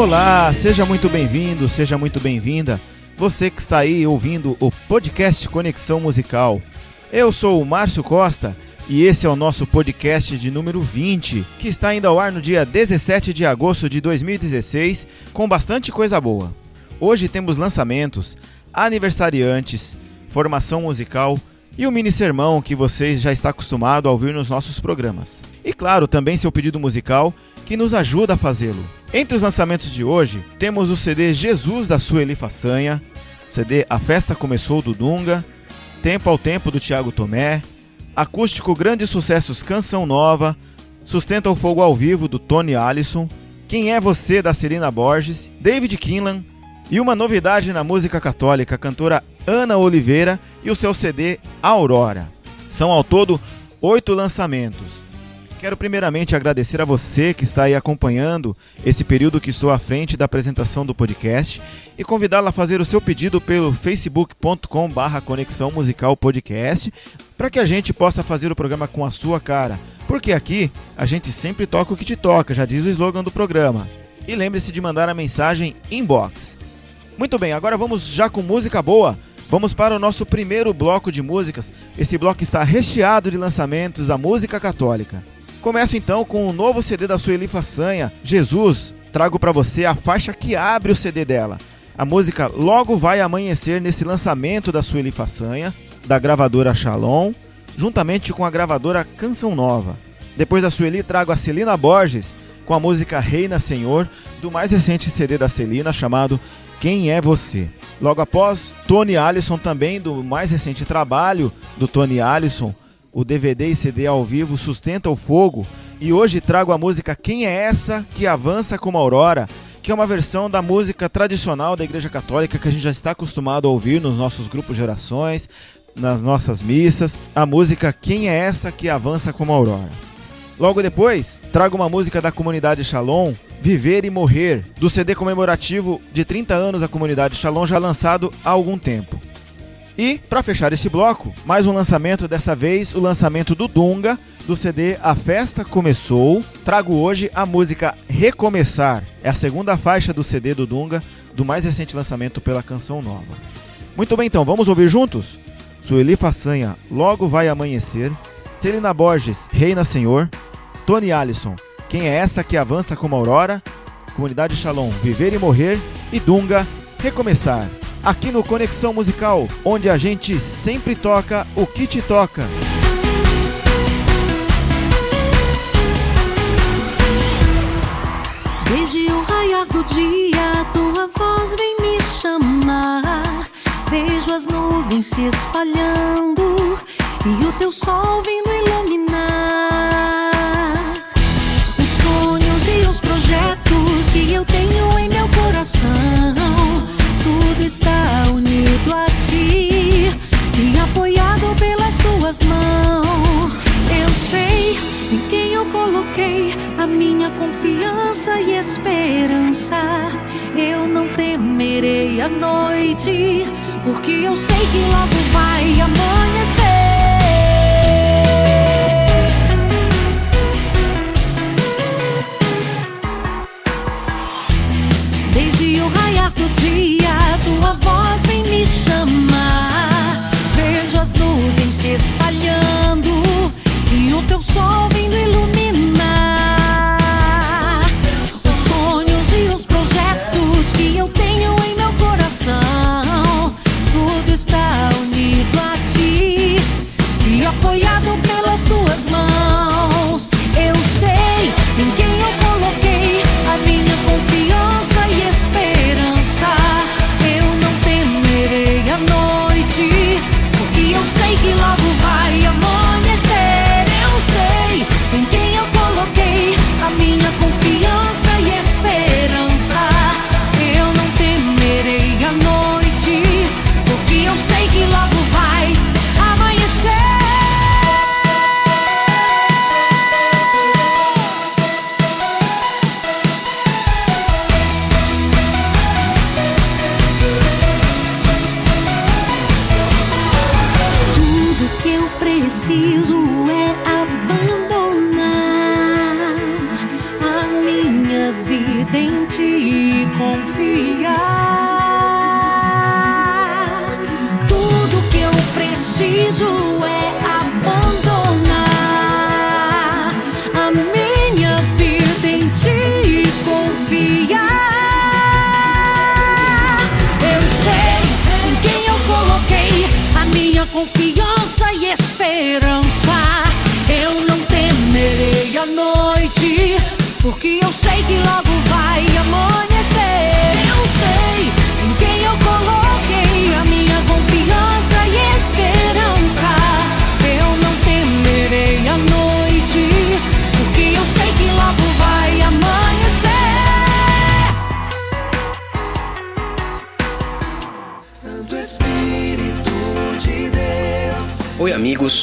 Olá, seja muito bem-vindo, seja muito bem-vinda. Você que está aí ouvindo o podcast Conexão Musical. Eu sou o Márcio Costa e esse é o nosso podcast de número 20, que está indo ao ar no dia 17 de agosto de 2016, com bastante coisa boa. Hoje temos lançamentos, aniversariantes, formação musical e o mini sermão que você já está acostumado a ouvir nos nossos programas. E claro, também seu pedido musical que nos ajuda a fazê-lo. Entre os lançamentos de hoje, temos o CD Jesus da Sueli Façanha, CD A Festa Começou do Dunga, Tempo ao Tempo do Tiago Tomé, Acústico Grandes Sucessos Canção Nova, Sustenta o Fogo ao Vivo do Tony Allison, Quem é Você da Celina Borges, David Kinlan e uma novidade na música católica, a cantora Ana Oliveira e o seu CD Aurora. São ao todo oito lançamentos. Quero primeiramente agradecer a você que está aí acompanhando esse período que estou à frente da apresentação do podcast e convidá-la a fazer o seu pedido pelo facebook.com/barra Conexão Musical Podcast para que a gente possa fazer o programa com a sua cara. Porque aqui a gente sempre toca o que te toca, já diz o slogan do programa. E lembre-se de mandar a mensagem inbox. Muito bem, agora vamos já com música boa. Vamos para o nosso primeiro bloco de músicas. Esse bloco está recheado de lançamentos da música católica. Começo então com o novo CD da Sueli Façanha, Jesus. Trago para você a faixa que abre o CD dela. A música Logo Vai Amanhecer nesse lançamento da Sueli Façanha, da gravadora Shalom, juntamente com a gravadora Canção Nova. Depois da Sueli trago a Celina Borges com a música Reina Senhor, do mais recente CD da Celina chamado Quem é Você. Logo após, Tony Allison também do mais recente trabalho do Tony Allison, o DVD e CD ao vivo Sustenta o Fogo e hoje trago a música Quem é essa que avança como aurora, que é uma versão da música tradicional da Igreja Católica que a gente já está acostumado a ouvir nos nossos grupos de orações, nas nossas missas, a música Quem é essa que avança como aurora. Logo depois, trago uma música da comunidade Shalom, Viver e Morrer, do CD comemorativo de 30 anos da comunidade Shalom já lançado há algum tempo. E, para fechar esse bloco, mais um lançamento, dessa vez o lançamento do Dunga, do CD A Festa Começou. Trago hoje a música Recomeçar. É a segunda faixa do CD do Dunga, do mais recente lançamento pela Canção Nova. Muito bem, então, vamos ouvir juntos? Sueli Façanha, Logo Vai Amanhecer. Celina Borges, Reina Senhor. Tony Allison, Quem é essa que avança como aurora? Comunidade Shalom, Viver e Morrer. E Dunga, Recomeçar aqui no Conexão Musical, onde a gente sempre toca o que te toca. Desde o raiar do dia, tua voz vem me chamar. Vejo as nuvens se espalhando e o teu sol vindo iluminar. Eu tenho em meu coração tudo está unido a ti e apoiado pelas tuas mãos. Eu sei em quem eu coloquei a minha confiança e esperança. Eu não temerei a noite, porque eu sei que logo vai amanhecer. As nuvens se espalhando e o teu sol vindo eu sei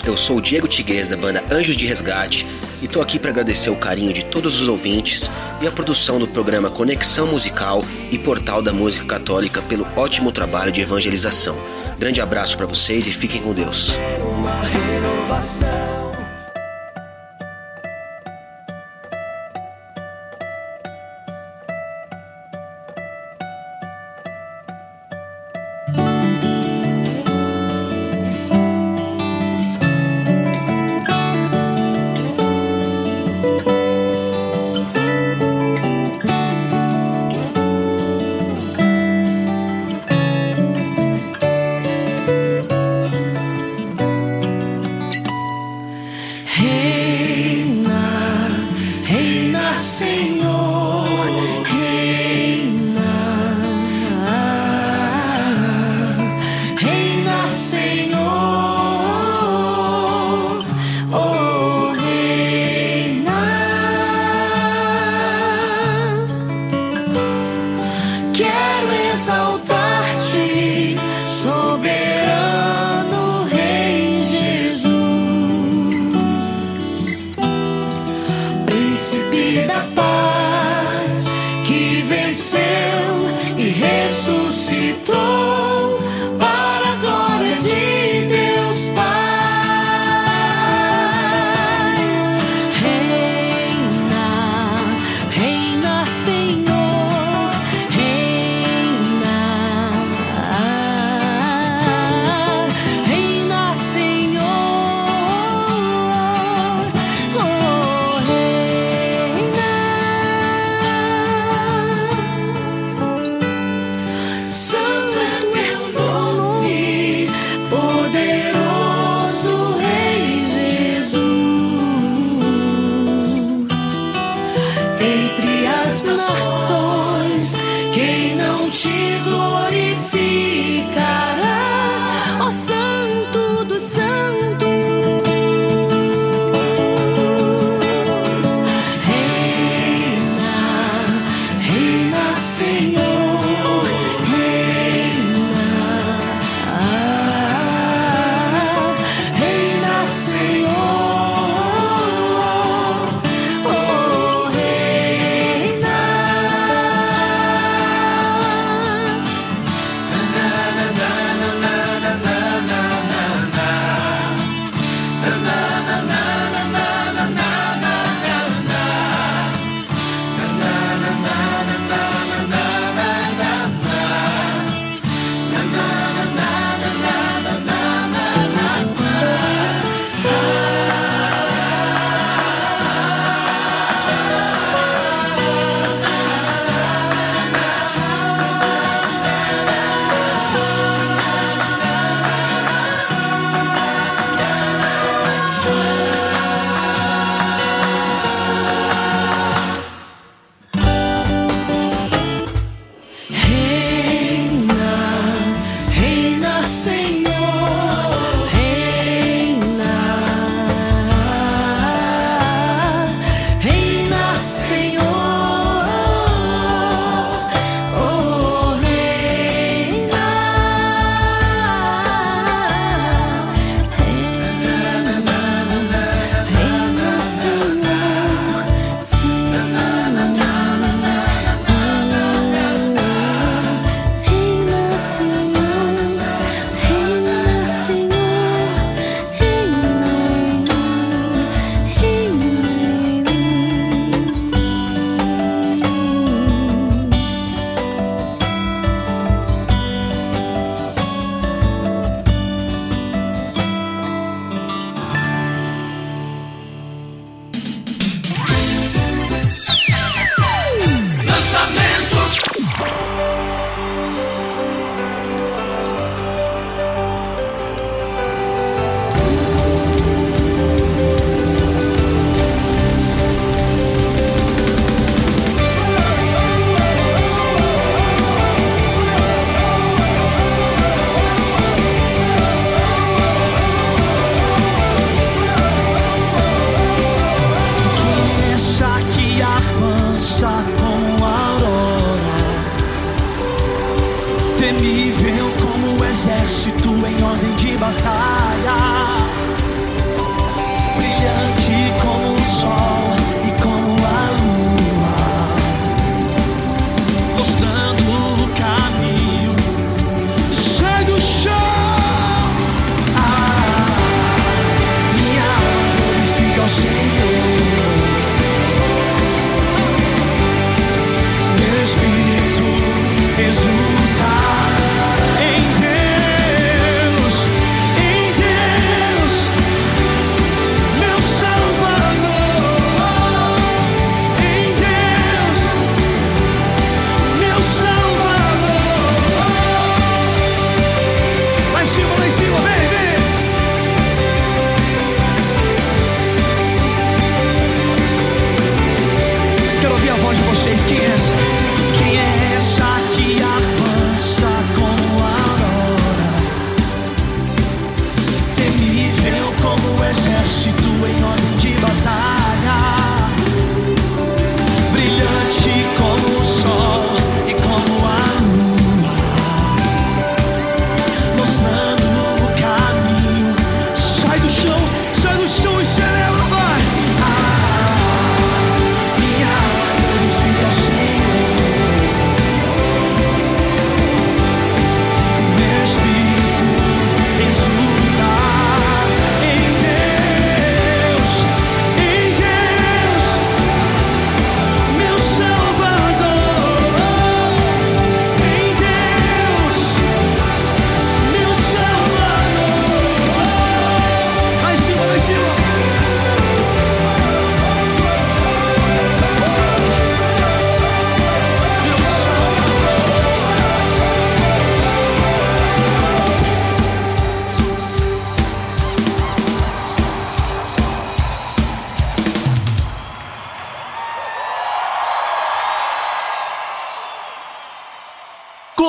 eu sou o Diego Tiguez da banda Anjos de Resgate e tô aqui para agradecer o carinho de todos os ouvintes e a produção do programa Conexão Musical e Portal da Música Católica pelo ótimo trabalho de evangelização. Grande abraço para vocês e fiquem com Deus.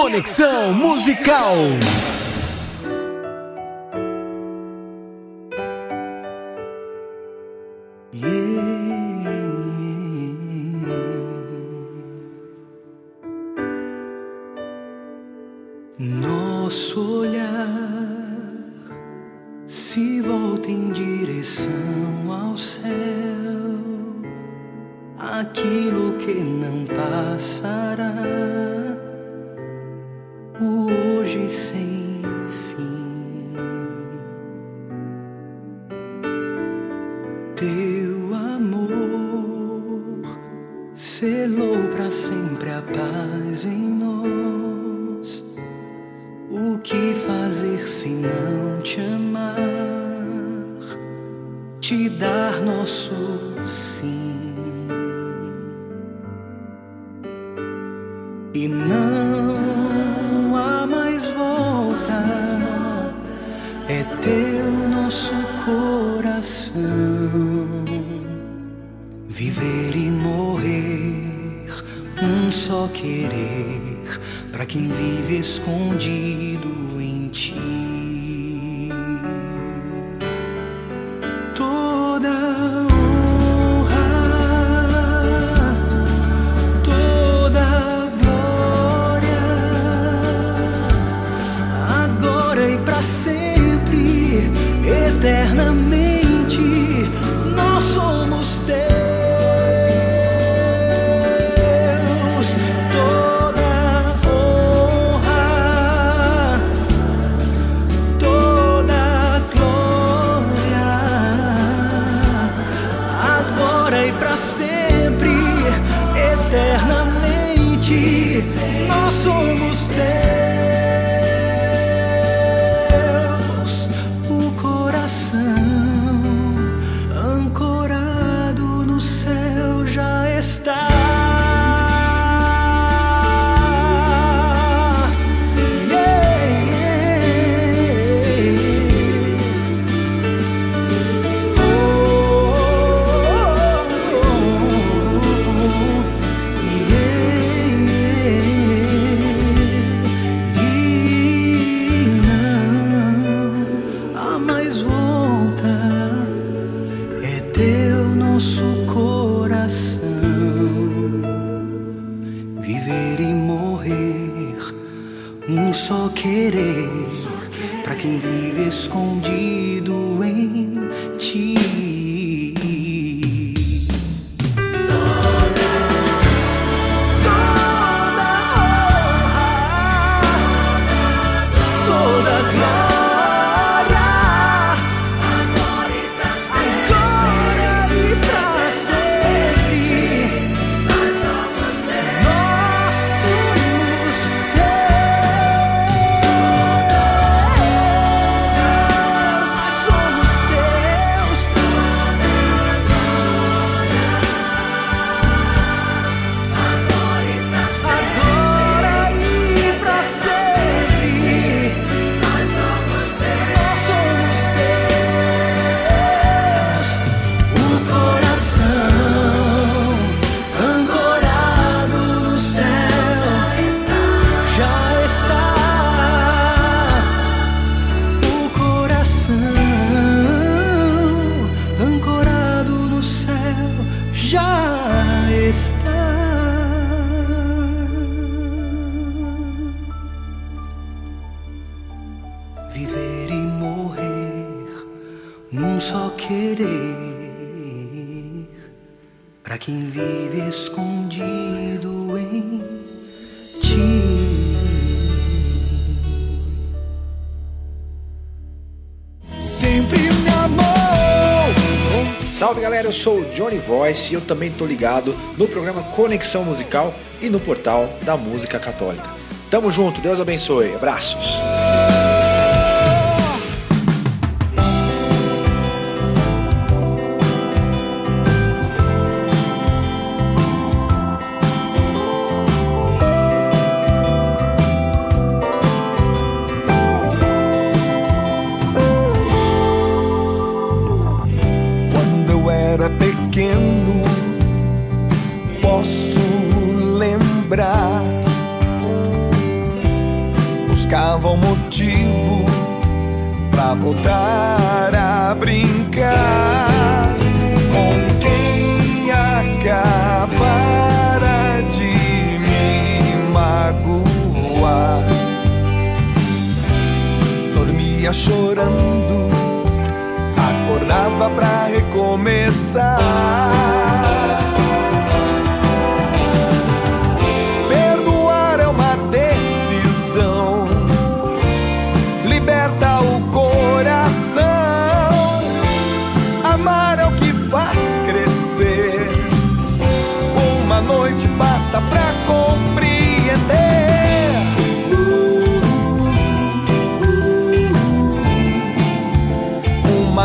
Conexão Musical. Johnny Voice e eu também estou ligado no programa Conexão Musical e no portal da Música Católica. Tamo junto, Deus abençoe, abraços! Voltar a brincar com quem acabara de me magoar. Dormia chorando, acordava pra recomeçar.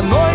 Noite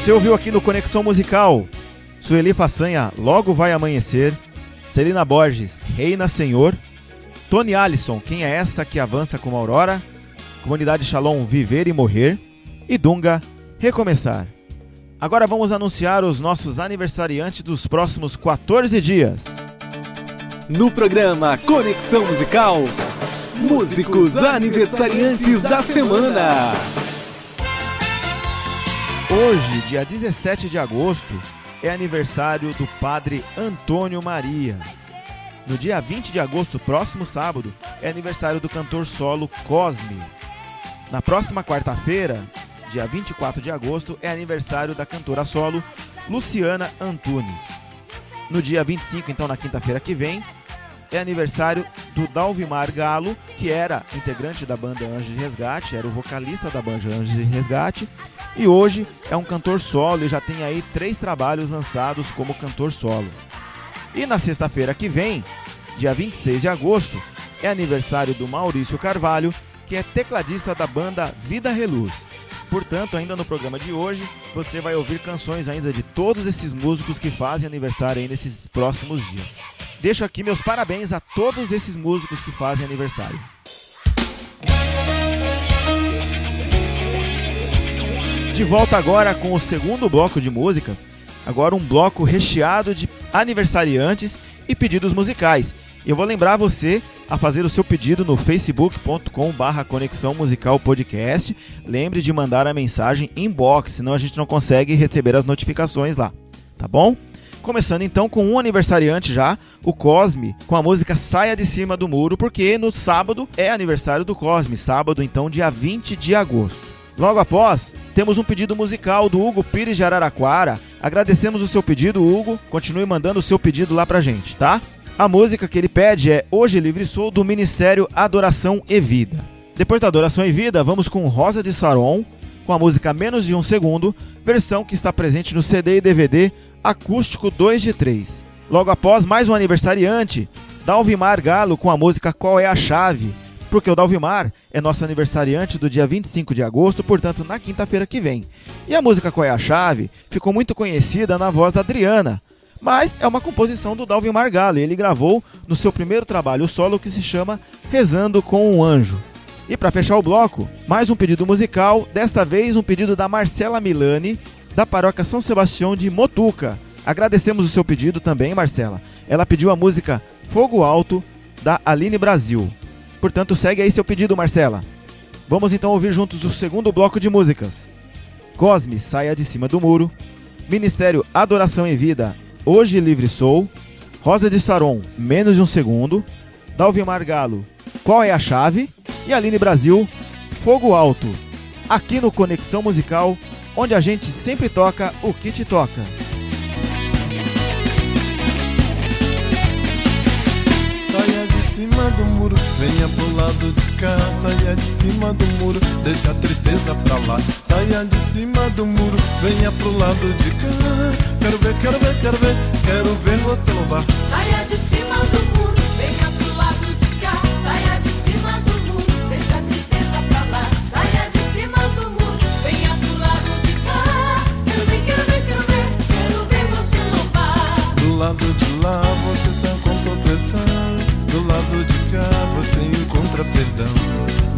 Você ouviu aqui no Conexão Musical Sueli Façanha, Logo Vai Amanhecer, Celina Borges, Reina Senhor, Tony Allison, Quem é essa que avança como Aurora, Comunidade Shalom, Viver e Morrer, e Dunga, Recomeçar. Agora vamos anunciar os nossos aniversariantes dos próximos 14 dias. No programa Conexão Musical, músicos aniversariantes da semana. Hoje, dia 17 de agosto, é aniversário do padre Antônio Maria. No dia 20 de agosto, próximo sábado, é aniversário do cantor solo Cosme. Na próxima quarta-feira, dia 24 de agosto, é aniversário da cantora solo Luciana Antunes. No dia 25, então na quinta-feira que vem, é aniversário do Dalvimar Galo, que era integrante da banda Anjos de Resgate, era o vocalista da banda Anjos de Resgate, e hoje é um cantor solo e já tem aí três trabalhos lançados como cantor solo. E na sexta-feira que vem, dia 26 de agosto, é aniversário do Maurício Carvalho, que é tecladista da banda Vida Reluz. Portanto, ainda no programa de hoje, você vai ouvir canções ainda de todos esses músicos que fazem aniversário aí nesses próximos dias. Deixo aqui meus parabéns a todos esses músicos que fazem aniversário. De volta agora com o segundo bloco de músicas, agora um bloco recheado de aniversariantes e pedidos musicais. Eu vou lembrar você a fazer o seu pedido no facebook.com barra Conexão Musical Podcast. Lembre de mandar a mensagem inbox, senão a gente não consegue receber as notificações lá, tá bom? Começando então com um aniversariante já, o Cosme, com a música Saia de Cima do Muro, porque no sábado é aniversário do Cosme, sábado então, dia 20 de agosto. Logo após, temos um pedido musical do Hugo Pires de Araraquara. Agradecemos o seu pedido, Hugo. Continue mandando o seu pedido lá pra gente, tá? A música que ele pede é Hoje Livre Sou, do Ministério Adoração e Vida. Depois da Adoração e Vida, vamos com Rosa de Saron, com a música Menos de um Segundo, versão que está presente no CD e DVD Acústico 2 de 3. Logo após, mais um aniversariante, Dalvimar Galo com a música Qual é a Chave? Porque o Dalvimar é nosso aniversariante do dia 25 de agosto, portanto, na quinta-feira que vem. E a música Qual é a Chave ficou muito conhecida na voz da Adriana, mas é uma composição do Dalvimar Galo e ele gravou no seu primeiro trabalho solo que se chama Rezando com um Anjo. E para fechar o bloco, mais um pedido musical, desta vez um pedido da Marcela Milani, da paróquia São Sebastião de Motuca. Agradecemos o seu pedido também, Marcela. Ela pediu a música Fogo Alto, da Aline Brasil. Portanto, segue aí seu pedido, Marcela. Vamos então ouvir juntos o segundo bloco de músicas. Cosme, Saia de Cima do Muro. Ministério Adoração em Vida, Hoje Livre Sou. Rosa de Saron, Menos de um Segundo. Dalvimar Galo, Qual é a Chave? E Aline Brasil, Fogo Alto. Aqui no Conexão Musical, onde a gente sempre toca o que te toca. Saia de cima do muro, venha pro lado de cá. Saia de cima do muro, deixa a tristeza pra lá. Saia de cima do muro, venha pro lado de cá. Quero ver, quero ver, quero ver, quero ver você louvar. Saia de cima do muro, venha pro lado de lá você só encontra opressão. Do lado de cá você encontra perdão.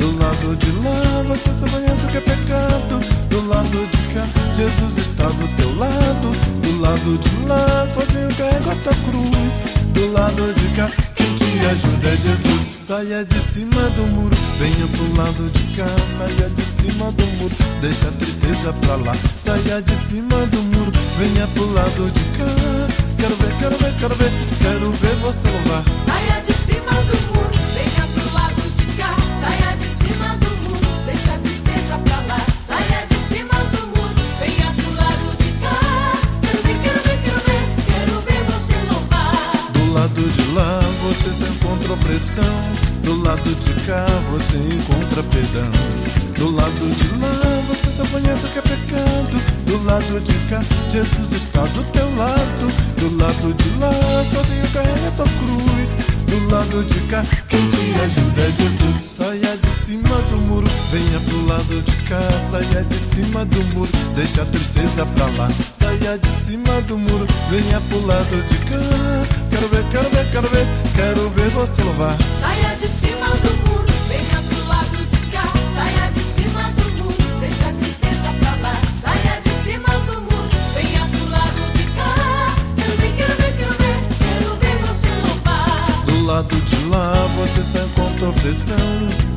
Do lado de lá você só conhece o que é pecado. Do lado de cá Jesus está do teu lado. Do lado de lá sozinho carrega a tua cruz. Do lado de cá quem te ajuda Jesus. Saia de cima do muro, venha pro lado de cá. Saia de cima do muro, deixa a tristeza pra lá. Saia de cima do muro, venha pro lado de cá. Quero ver, quero ver, quero ver, quero ver você louvar. Saia de cima do muro, lá você encontra opressão. Do lado de cá você encontra perdão. Do lado de lá você só conhece o que é pecado. Do lado de cá Jesus está do teu lado. Do lado de lá sozinho carrega tua cruz. Do lado de cá quem te ajuda é Jesus. Saia de cima do muro, venha pro lado de cá. Saia de cima do muro, deixa a tristeza pra lá. Saia de cima do muro, venha pro lado de cá. Quero ver, quero ver, quero ver, quero ver você louvar. Saia de opressão.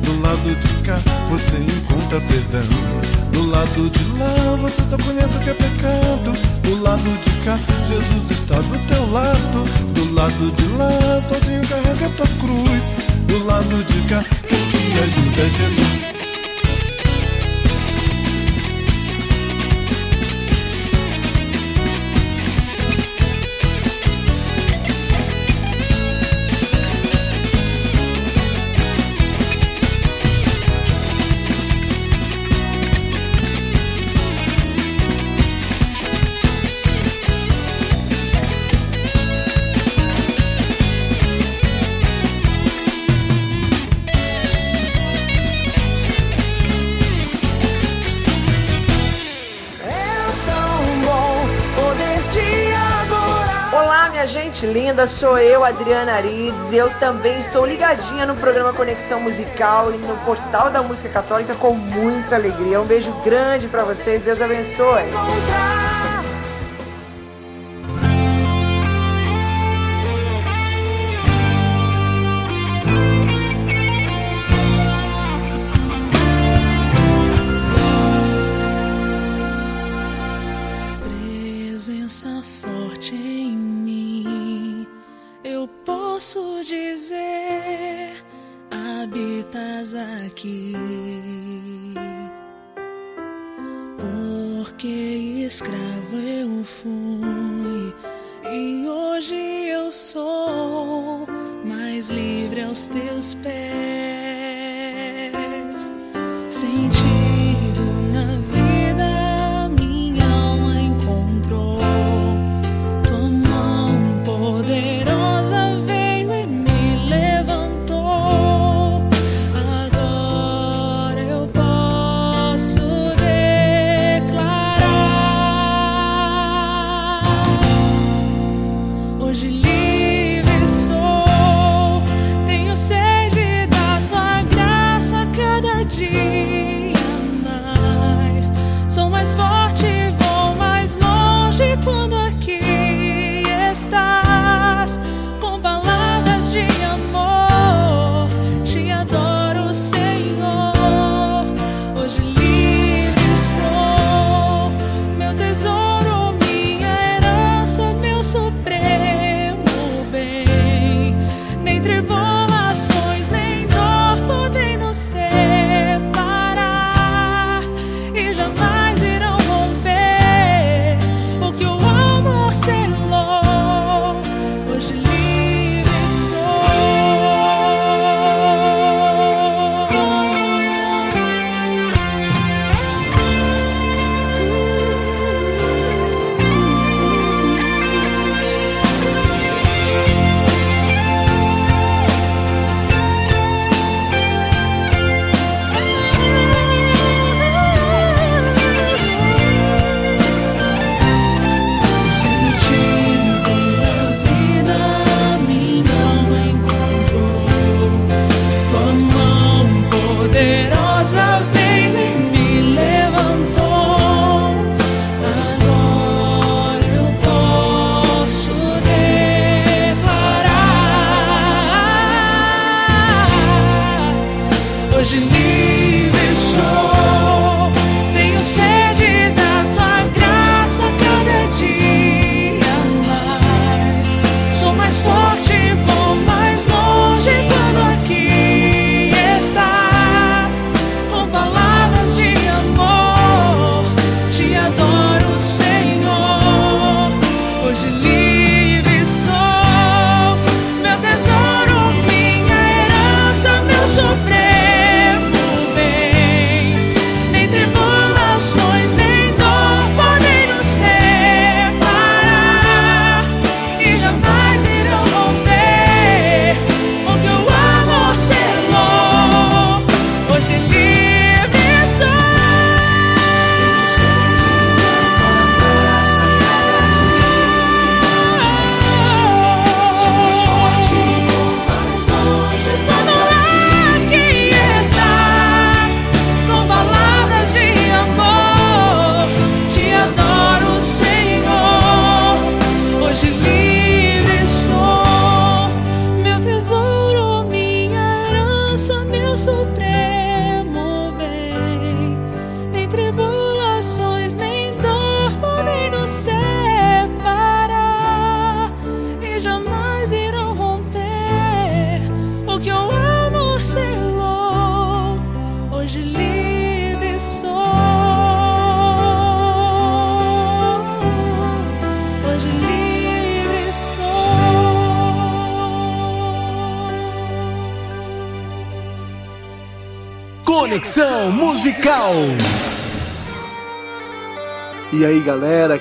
Do lado de cá você encontra perdão. Do lado de lá você só conhece o que é pecado. Do lado de cá Jesus está do teu lado. Do lado de lá sozinho carrega tua cruz. Do lado de cá quem te ajuda é Jesus. Linda, sou eu, Adriana Arides, eu também estou ligadinha no programa Conexão Musical e no portal da Música Católica com muita alegria. Um beijo grande pra vocês, Deus abençoe.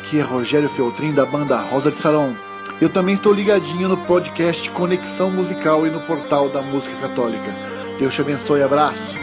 Aqui é Rogério Feltrin da banda Rosa de Sarão. Eu também estou ligadinho no podcast Conexão Musical e no portal da Música Católica. Deus te abençoe, abraço.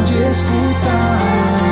pode escutar.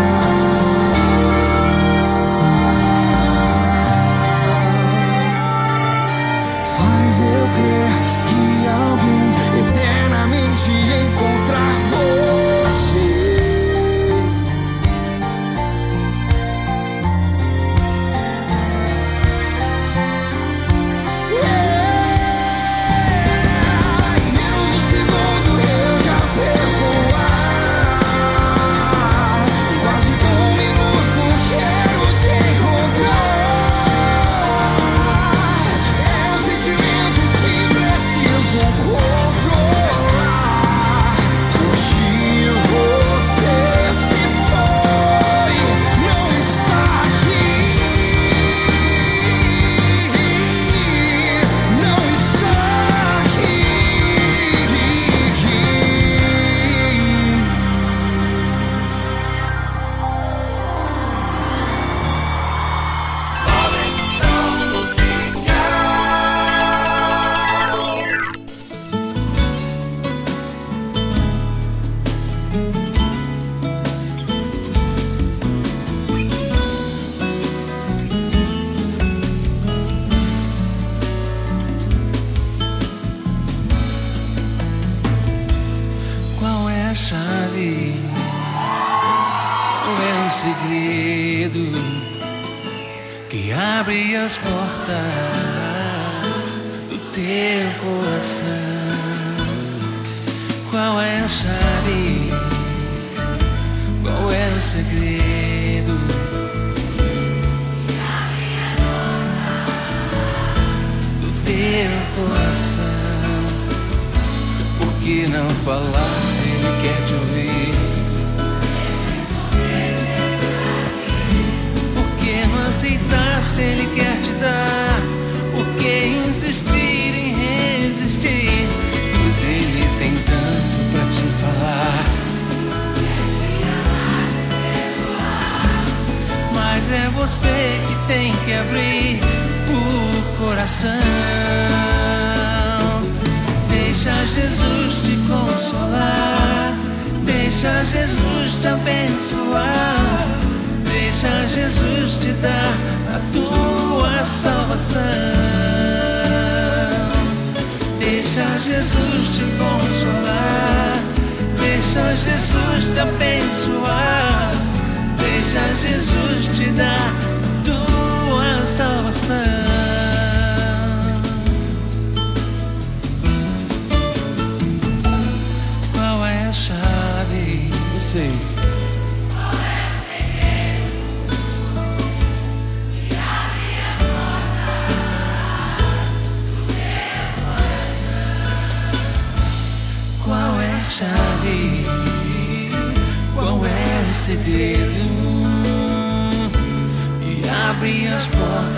Abre as portas.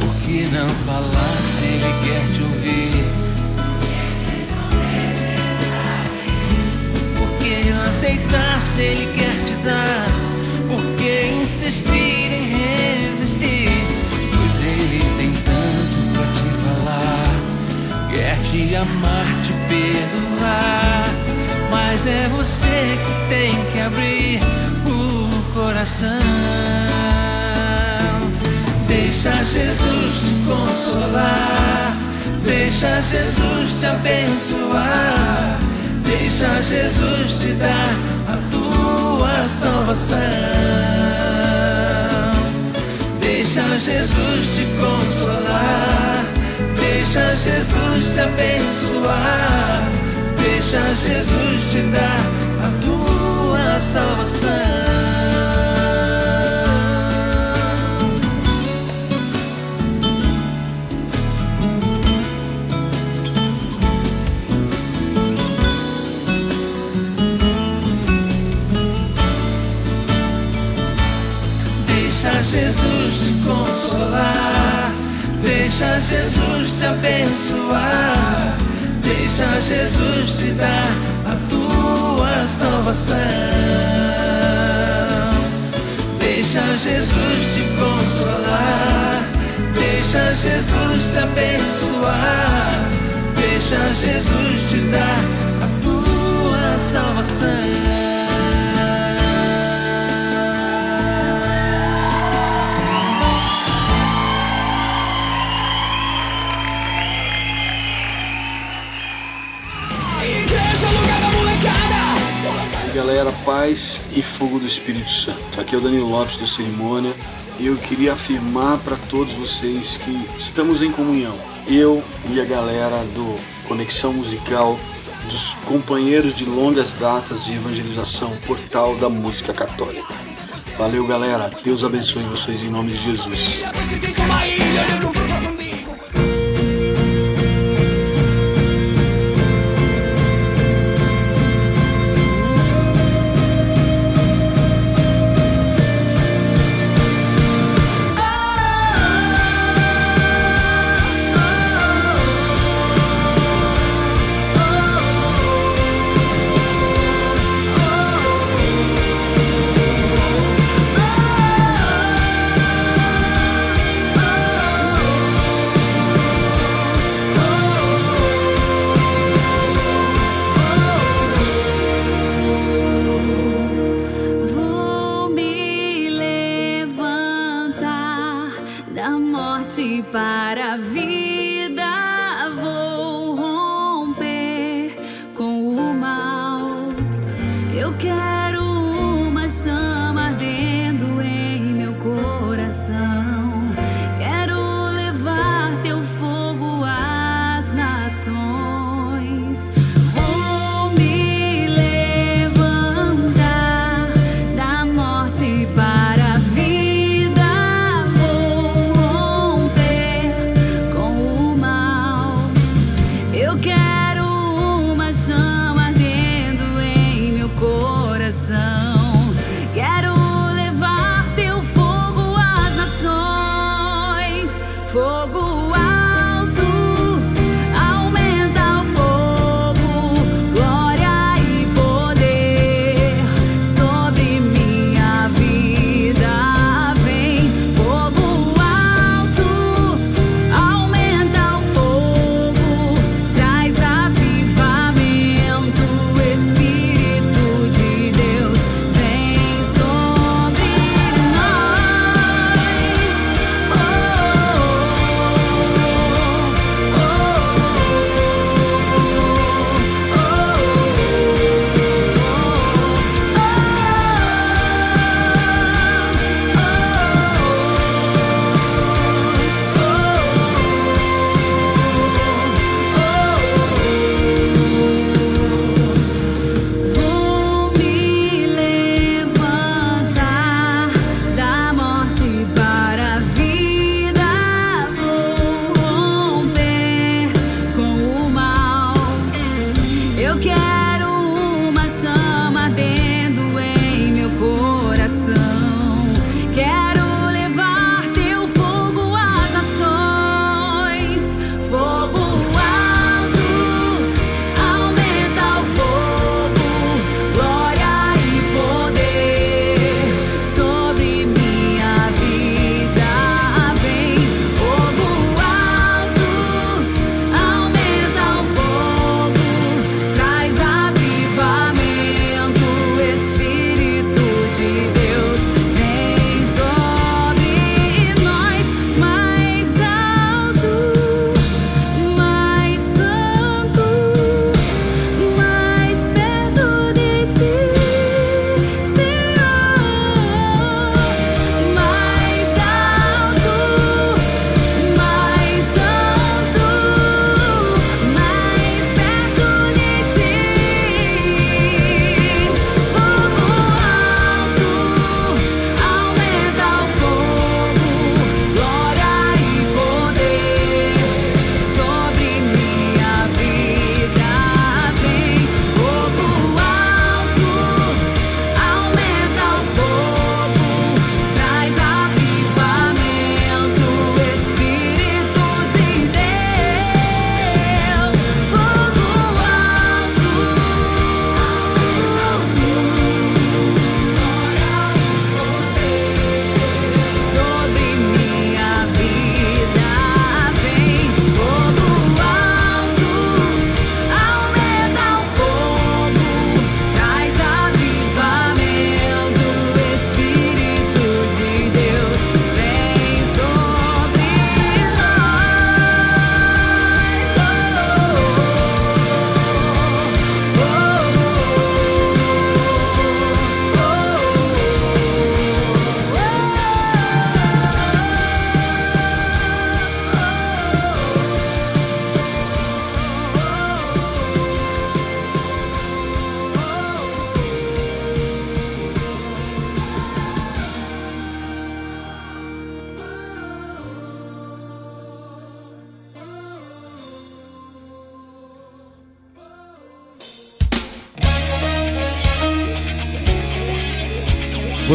Por que não falar se ele quer te ouvir? Por que não aceitar se ele quer te dar? Por que insistir em resistir? Pois ele tem tanto pra te falar. Quer te amar, te perdoar. Mas é você que tem que abrir o coração. Deixa Jesus te consolar. Deixa Jesus te abençoar. Deixa Jesus te dar a tua salvação. Deixa Jesus te consolar. Deixa Jesus te abençoar. Deixa Jesus te dar a tua salvação. Deixa Jesus te consolar. Deixa Jesus te abençoar. Deixa Jesus te dar a tua salvação. Deixa Jesus te consolar. Deixa Jesus te abençoar. Deixa Jesus te dar a tua salvação. Galera, paz e fogo do Espírito Santo. Aqui é o Danilo Lopes do Cerimônia e eu queria afirmar para todos vocês que estamos em comunhão. Eu e a galera do Conexão Musical, dos companheiros de longas datas de evangelização Portal da Música Católica. Valeu, galera. Deus abençoe vocês em nome de Jesus.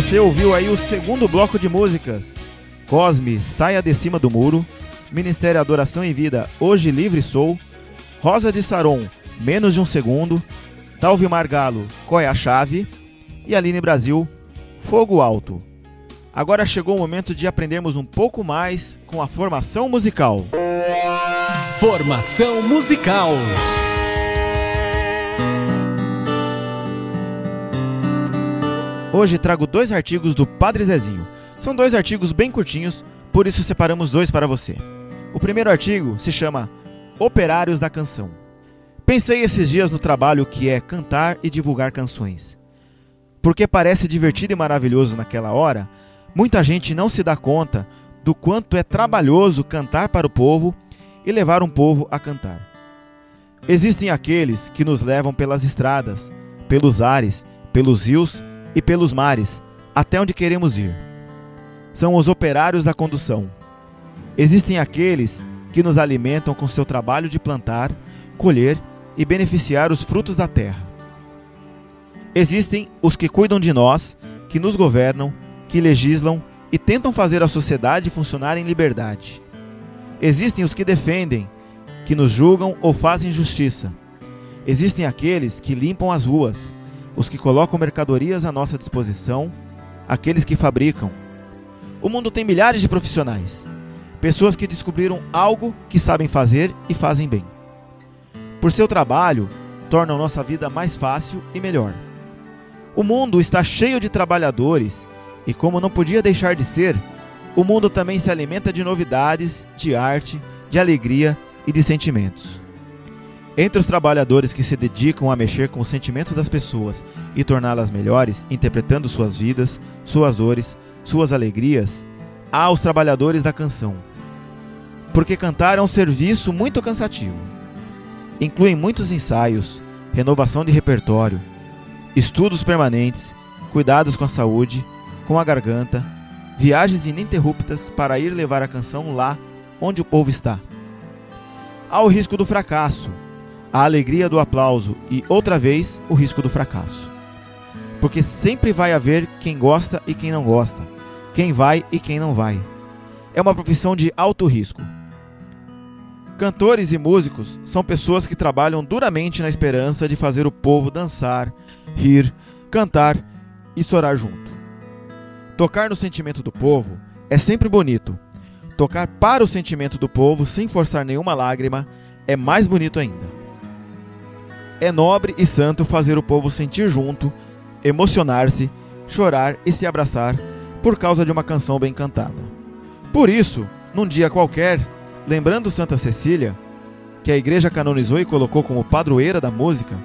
Você ouviu aí o segundo bloco de músicas. Cosme, Saia de Cima do Muro, Ministério Adoração e Vida, Hoje Livre Sou, Rosa de Saron, Menos de um Segundo, Dalvio Margalo, Qual é a Chave e Aline Brasil, Fogo Alto. Agora chegou o momento de aprendermos um pouco mais com a formação musical. Formação musical. Hoje trago dois artigos do Padre Zezinho. São dois artigos bem curtinhos, por isso separamos dois para você. O primeiro artigo se chama Operários da Canção. Pensei esses dias no trabalho que é cantar e divulgar canções. Porque parece divertido e maravilhoso naquela hora, muita gente não se dá conta do quanto é trabalhoso cantar para o povo e levar um povo a cantar. Existem aqueles que nos levam pelas estradas, pelos ares, pelos rios e pelos mares, até onde queremos ir. São os operários da condução. Existem aqueles que nos alimentam com seu trabalho de plantar, colher e beneficiar os frutos da terra. Existem os que cuidam de nós, que nos governam, que legislam e tentam fazer a sociedade funcionar em liberdade. Existem os que defendem, que nos julgam ou fazem justiça. Existem aqueles que limpam as ruas, os que colocam mercadorias à nossa disposição, aqueles que fabricam. O mundo tem milhares de profissionais, pessoas que descobriram algo que sabem fazer e fazem bem. Por seu trabalho, tornam nossa vida mais fácil e melhor. O mundo está cheio de trabalhadores e, como não podia deixar de ser, o mundo também se alimenta de novidades, de arte, de alegria e de sentimentos. Entre os trabalhadores que se dedicam a mexer com os sentimentos das pessoas e torná-las melhores, interpretando suas vidas, suas dores, suas alegrias, há os trabalhadores da canção. Porque cantar é um serviço muito cansativo. Inclui muitos ensaios, renovação de repertório, estudos permanentes, cuidados com a saúde, com a garganta, viagens ininterruptas para ir levar a canção lá onde o povo está. Há o risco do fracasso, a alegria do aplauso e, outra vez, o risco do fracasso. Porque sempre vai haver quem gosta e quem não gosta, quem vai e quem não vai. É uma profissão de alto risco. Cantores e músicos são pessoas que trabalham duramente na esperança de fazer o povo dançar, rir, cantar e chorar junto. Tocar no sentimento do povo é sempre bonito. Tocar para o sentimento do povo sem forçar nenhuma lágrima é mais bonito ainda. É nobre e santo fazer o povo sentir junto, emocionar-se, chorar e se abraçar por causa de uma canção bem cantada. Por isso, num dia qualquer, lembrando Santa Cecília, que a igreja canonizou e colocou como padroeira da música,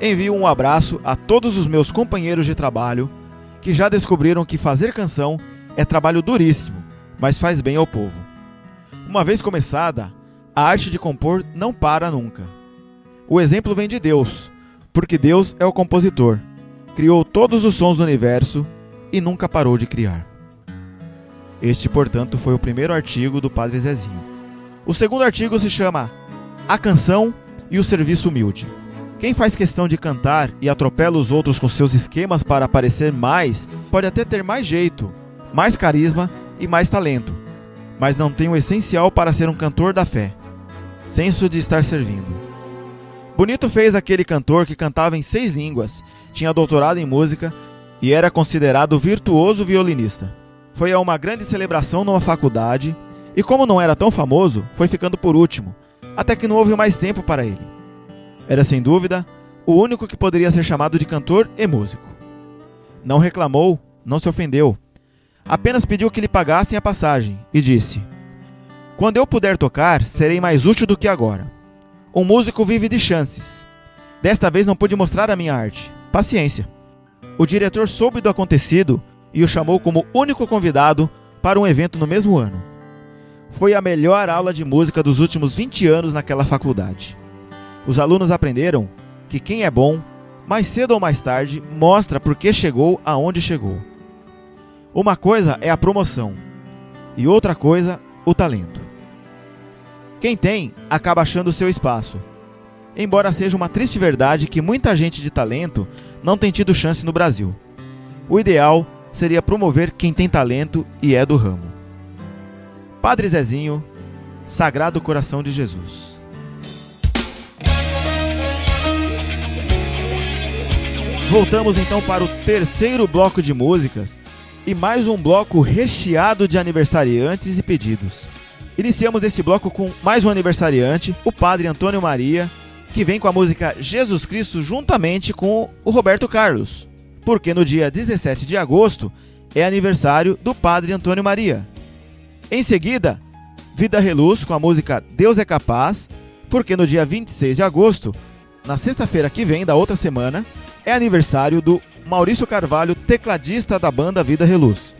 envio um abraço a todos os meus companheiros de trabalho que já descobriram que fazer canção é trabalho duríssimo, mas faz bem ao povo. Uma vez começada, a arte de compor não para nunca. O exemplo vem de Deus, porque Deus é o compositor, criou todos os sons do universo e nunca parou de criar. Este, portanto, foi o primeiro artigo do Padre Zezinho. O segundo artigo se chama A Canção e o Serviço Humilde. Quem faz questão de cantar e atropela os outros com seus esquemas para aparecer mais, pode até ter mais jeito, mais carisma e mais talento, mas não tem o essencial para ser um cantor da fé: senso de estar servindo. Bonito fez aquele cantor que cantava em seis línguas, tinha doutorado em música e era considerado virtuoso violinista. Foi a uma grande celebração numa faculdade e, como não era tão famoso, foi ficando por último, até que não houve mais tempo para ele. Era sem dúvida o único que poderia ser chamado de cantor e músico. Não reclamou, não se ofendeu. Apenas pediu que lhe pagassem a passagem e disse: Quando eu puder tocar, serei mais útil do que agora. Um músico vive de chances. Desta vez não pude mostrar a minha arte. Paciência. O diretor soube do acontecido e o chamou como único convidado para um evento no mesmo ano. Foi a melhor aula de música dos últimos 20 anos naquela faculdade. Os alunos aprenderam que quem é bom, mais cedo ou mais tarde, mostra por que chegou aonde chegou. Uma coisa é a promoção e outra coisa, o talento. Quem tem acaba achando seu espaço. Embora seja uma triste verdade que muita gente de talento não tem tido chance no Brasil. O ideal seria promover quem tem talento e é do ramo. Padre Zezinho, Sagrado Coração de Jesus. Voltamos então para o terceiro bloco de músicas e mais um bloco recheado de aniversariantes e pedidos. Iniciamos esse bloco com mais um aniversariante, o Padre Antônio Maria, que vem com a música Jesus Cristo juntamente com o Roberto Carlos, porque no dia 17 de agosto é aniversário do Padre Antônio Maria. Em seguida, Vida Reluz com a música Deus é Capaz, porque no dia 26 de agosto, na sexta-feira que vem da outra semana, é aniversário do Maurício Carvalho, tecladista da banda Vida Reluz.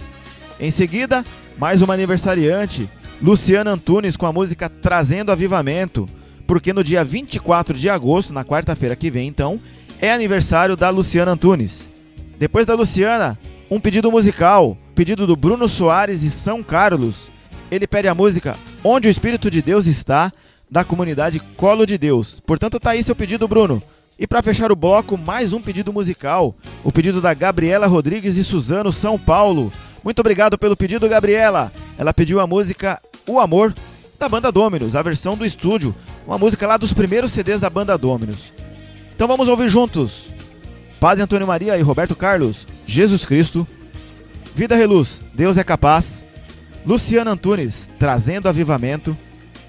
Em seguida, mais uma aniversariante, Luciana Antunes com a música Trazendo Avivamento, porque no dia 24 de agosto, na quarta-feira que vem então, é aniversário da Luciana Antunes. Depois da Luciana, um pedido musical, pedido do Bruno Soares e São Carlos. Ele pede a música Onde o Espírito de Deus está, da comunidade Colo de Deus. Portanto, tá aí seu pedido, Bruno. E para fechar o bloco, mais um pedido musical, o pedido da Gabriela Rodrigues e Suzano São Paulo. Muito obrigado pelo pedido, Gabriela. Ela pediu a música O Amor da banda Dominus, a versão do estúdio, uma música lá dos primeiros CDs da banda Dominus. Então vamos ouvir juntos. Padre Antônio Maria e Roberto Carlos, Jesus Cristo. Vida Reluz, Deus é capaz. Luciana Antunes, trazendo avivamento.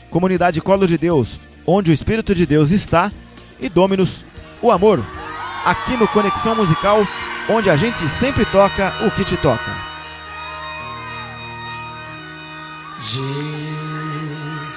Comunidade Colo de Deus, onde o Espírito de Deus está. E Dominus, o amor. Aqui no Conexão Musical, onde a gente sempre toca o que te toca. Jesus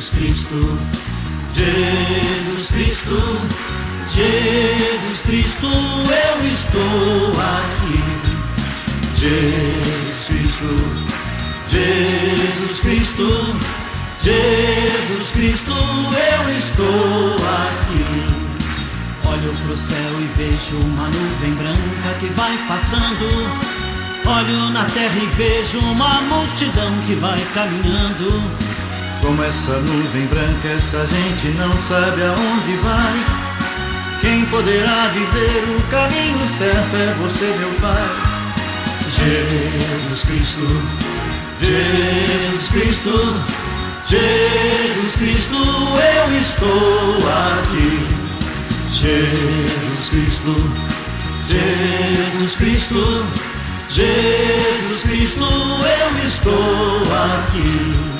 Jesus Cristo, Jesus Cristo, Jesus Cristo, eu estou aqui. Jesus Cristo, Jesus Cristo, Jesus Cristo, eu estou aqui. Olho pro céu e vejo uma nuvem branca que vai passando. Olho na terra e vejo uma multidão que vai caminhando. Como essa nuvem branca, essa gente não sabe aonde vai. Quem poderá dizer o caminho certo é você, meu Pai. Jesus Cristo, Jesus Cristo, Jesus Cristo, eu estou aqui. Jesus Cristo, Jesus Cristo, Jesus Cristo, eu estou aqui.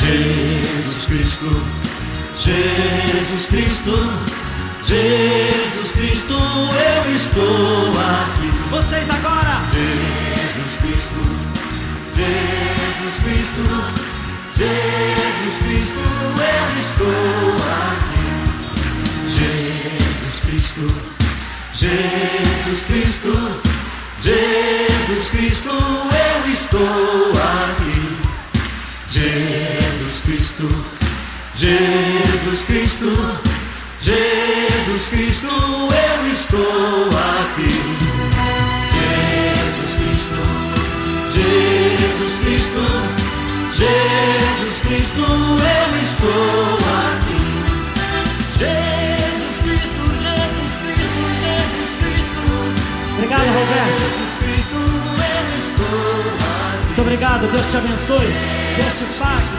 Jesus Cristo, Jesus Cristo, Jesus Cristo, eu estou aqui. Vocês agora! Jesus Cristo, Jesus Cristo, Jesus Cristo, eu estou aqui. Jesus Cristo, Jesus Cristo, Jesus Cristo, eu estou aqui. Jesus Cristo, Jesus Cristo, Jesus Cristo, eu estou aqui. Jesus Cristo, Jesus Cristo, Jesus Cristo, eu estou aqui. Jesus Cristo, Jesus Cristo, Jesus Cristo. Obrigado, Roberto. Obrigado, Deus te abençoe. Deus te faça.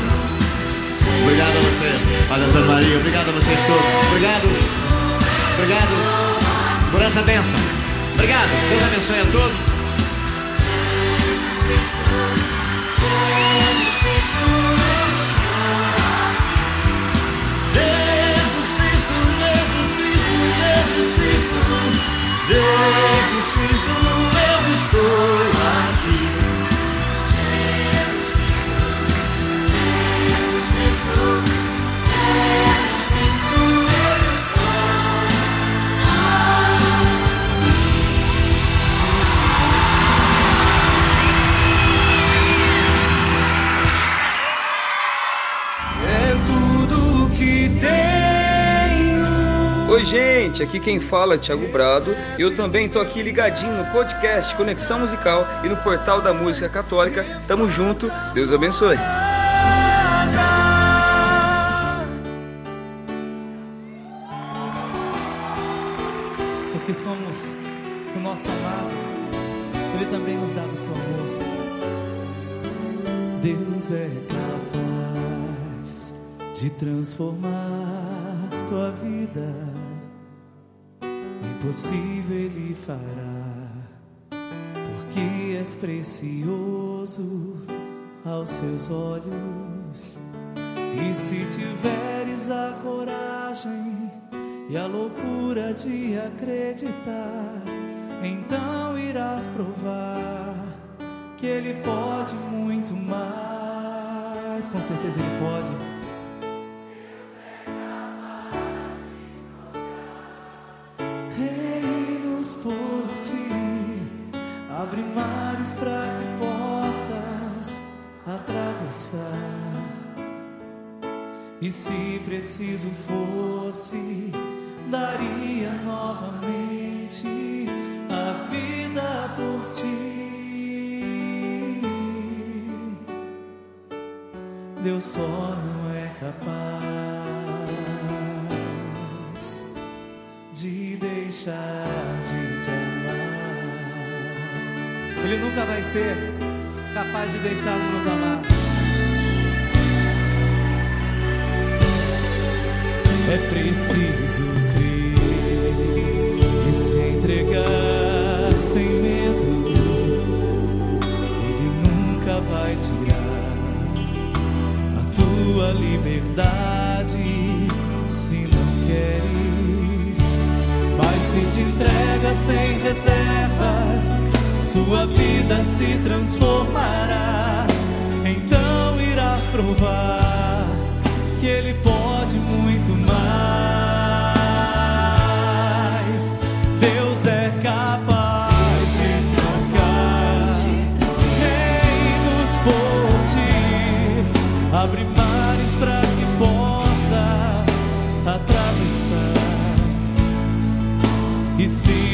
Obrigado a você, Padre Antônio Maria. Obrigado a vocês todos. Obrigado. Obrigado por essa bênção. Obrigado. Deus abençoe a todos. Jesus Cristo, Jesus Cristo, Jesus Cristo, Jesus gente, aqui quem fala é Thiago Brado. Eu também tô aqui ligadinho no podcast Conexão Musical e no portal da Música Católica. Tamo junto, Deus abençoe. Porque somos do nosso amado, Ele também nos dá do seu amor. Deus é capaz de transformar tua vida. Impossível Ele fará, porque és precioso aos seus olhos. E se tiveres a coragem e a loucura de acreditar, então irás provar que Ele pode muito mais. Com certeza Ele pode. Para que possas atravessar. E se preciso fosse, daria novamente a vida por ti. Deus só não é capaz de deixar Ele nunca vai ser capaz de deixar de nos amar. É preciso crer e se entregar sem medo. Ele nunca vai tirar a tua liberdade se não queres. Mas se te entrega sem reservas, sua vida se transformará. Então irás provar que Ele pode muito mais. Deus é capaz de trocar reinos por ti, abre mares para que possas atravessar. E se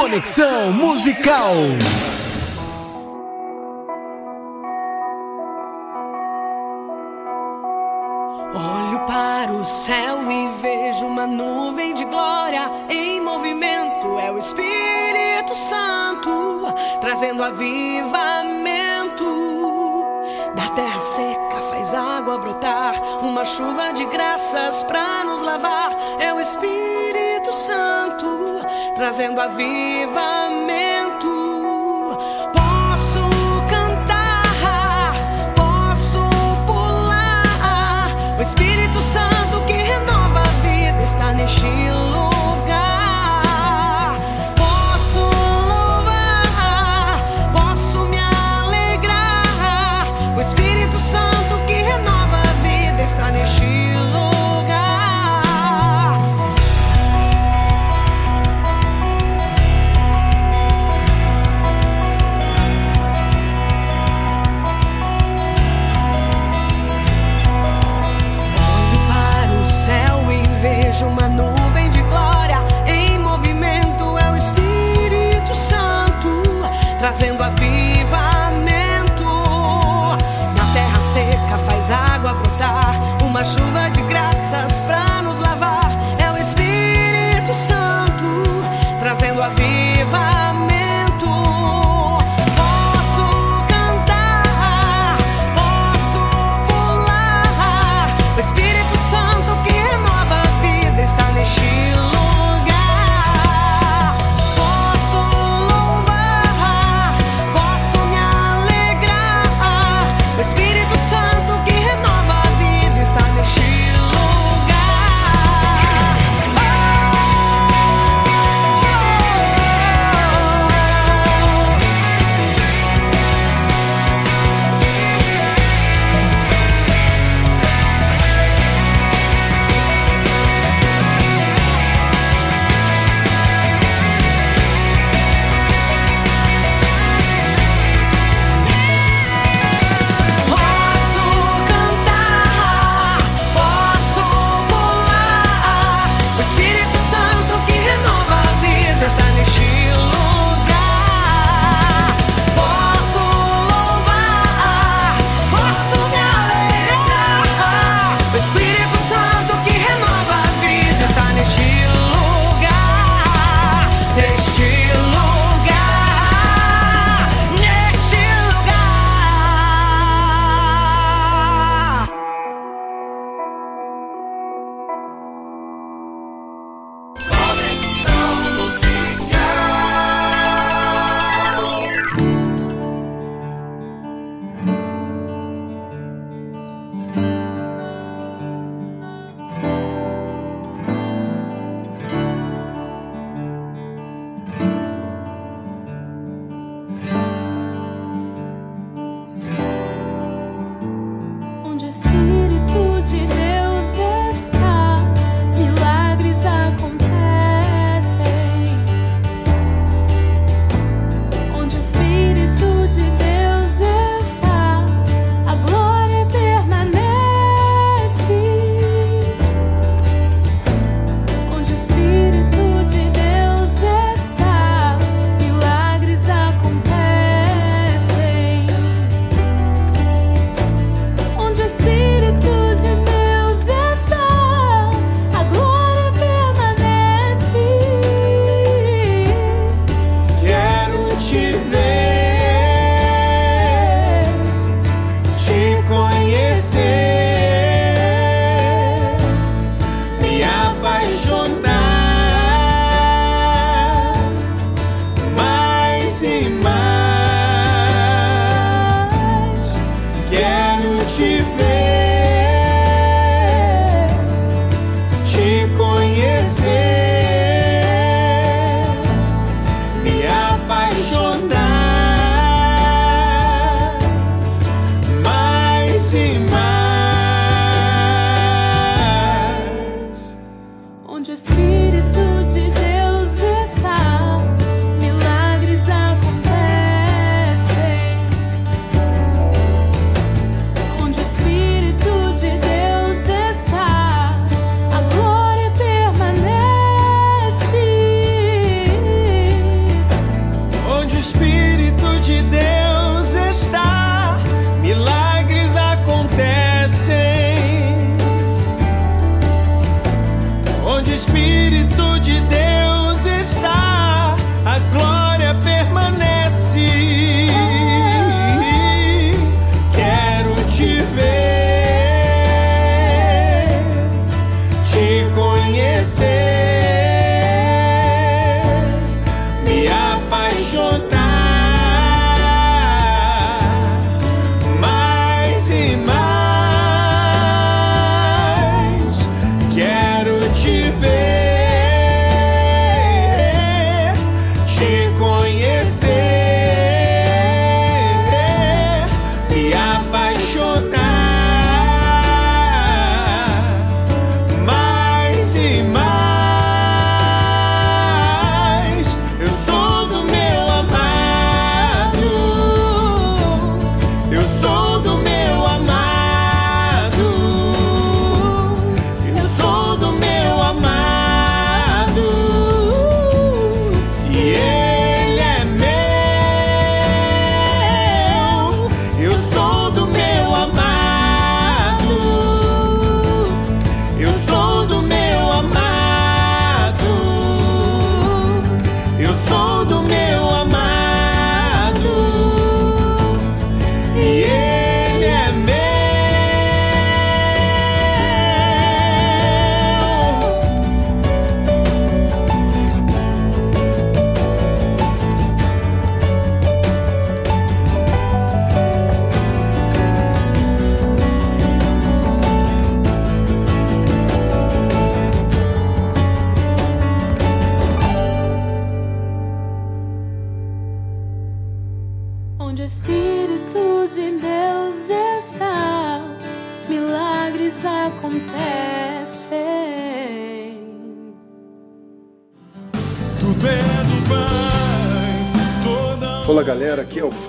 Conexão Musical. Olho para o céu e vejo uma nuvem de glória em movimento. É o Espírito Santo trazendo avivamento. Da terra seca faz água brotar, uma chuva de graças para nos lavar. É o Espírito Santo trazendo avivamento. Posso cantar, posso pular. O Espírito Santo que renova a vida está neste lugar. Trazendo avivamento. Na terra seca faz água brotar, uma chuva de graças para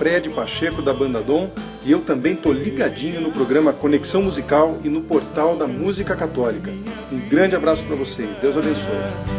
Fred Pacheco da Banda Dom e eu também tô ligadinho no programa Conexão Musical e no portal da Música Católica. Um grande abraço para vocês. Deus abençoe.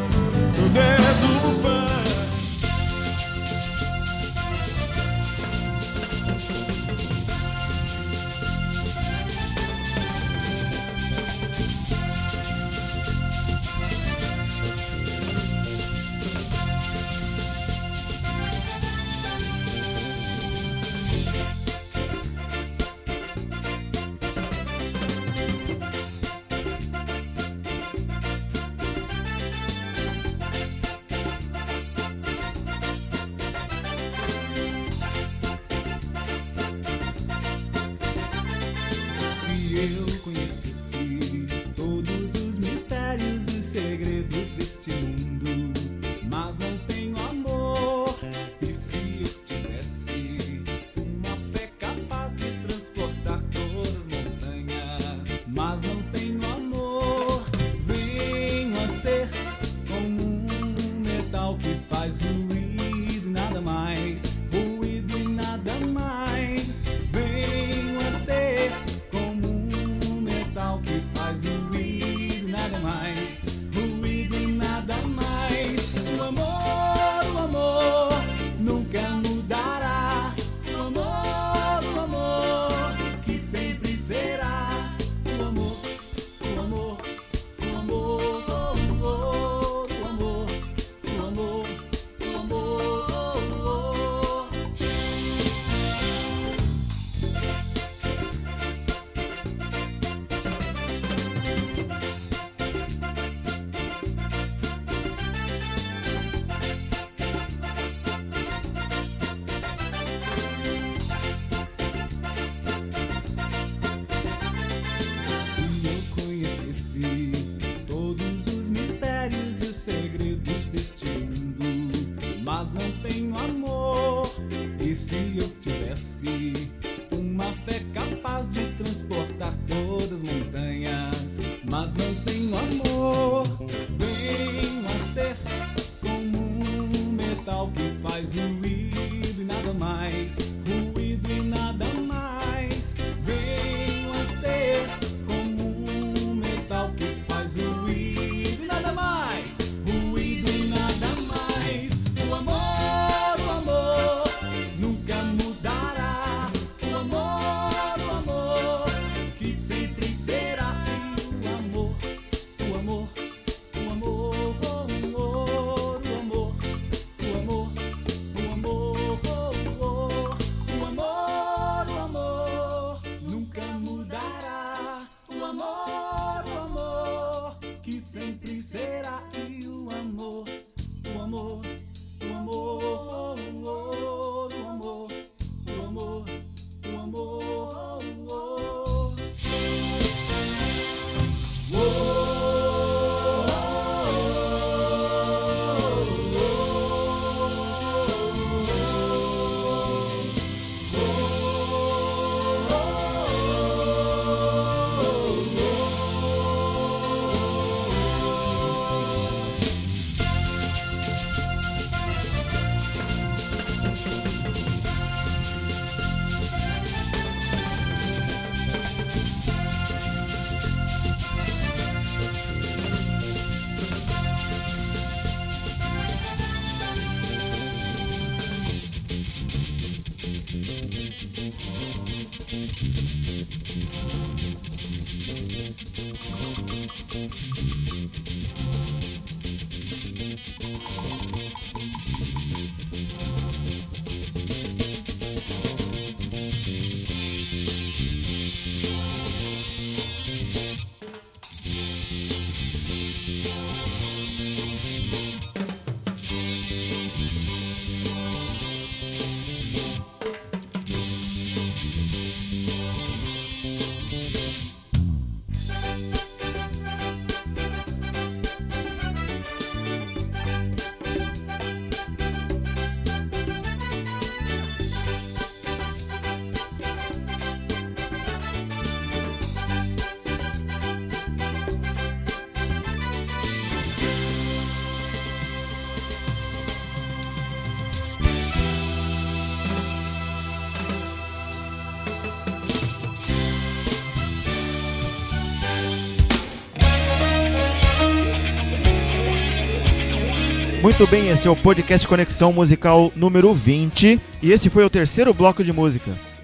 Muito bem, esse é o podcast Conexão Musical número 20 e esse foi o terceiro bloco de músicas.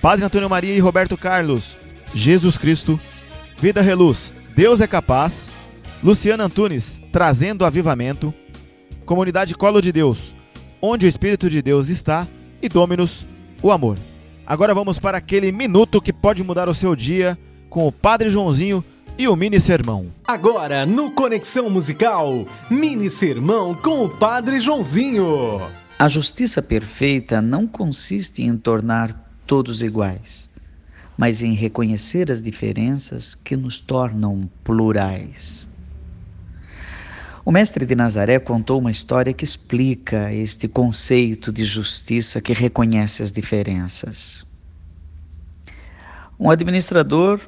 Padre Antônio Maria e Roberto Carlos, Jesus Cristo, Vida Reluz, Deus é Capaz, Luciana Antunes, Trazendo Avivamento, Comunidade Colo de Deus, Onde o Espírito de Deus está e Dominus, o Amor. Agora vamos para aquele minuto que pode mudar o seu dia com o Padre Joãozinho e o mini sermão. Agora, no Conexão Musical, mini sermão com o Padre Joãozinho. A justiça perfeita não consiste em tornar todos iguais, mas em reconhecer as diferenças que nos tornam plurais. O mestre de Nazaré contou uma história que explica este conceito de justiça que reconhece as diferenças. Um administrador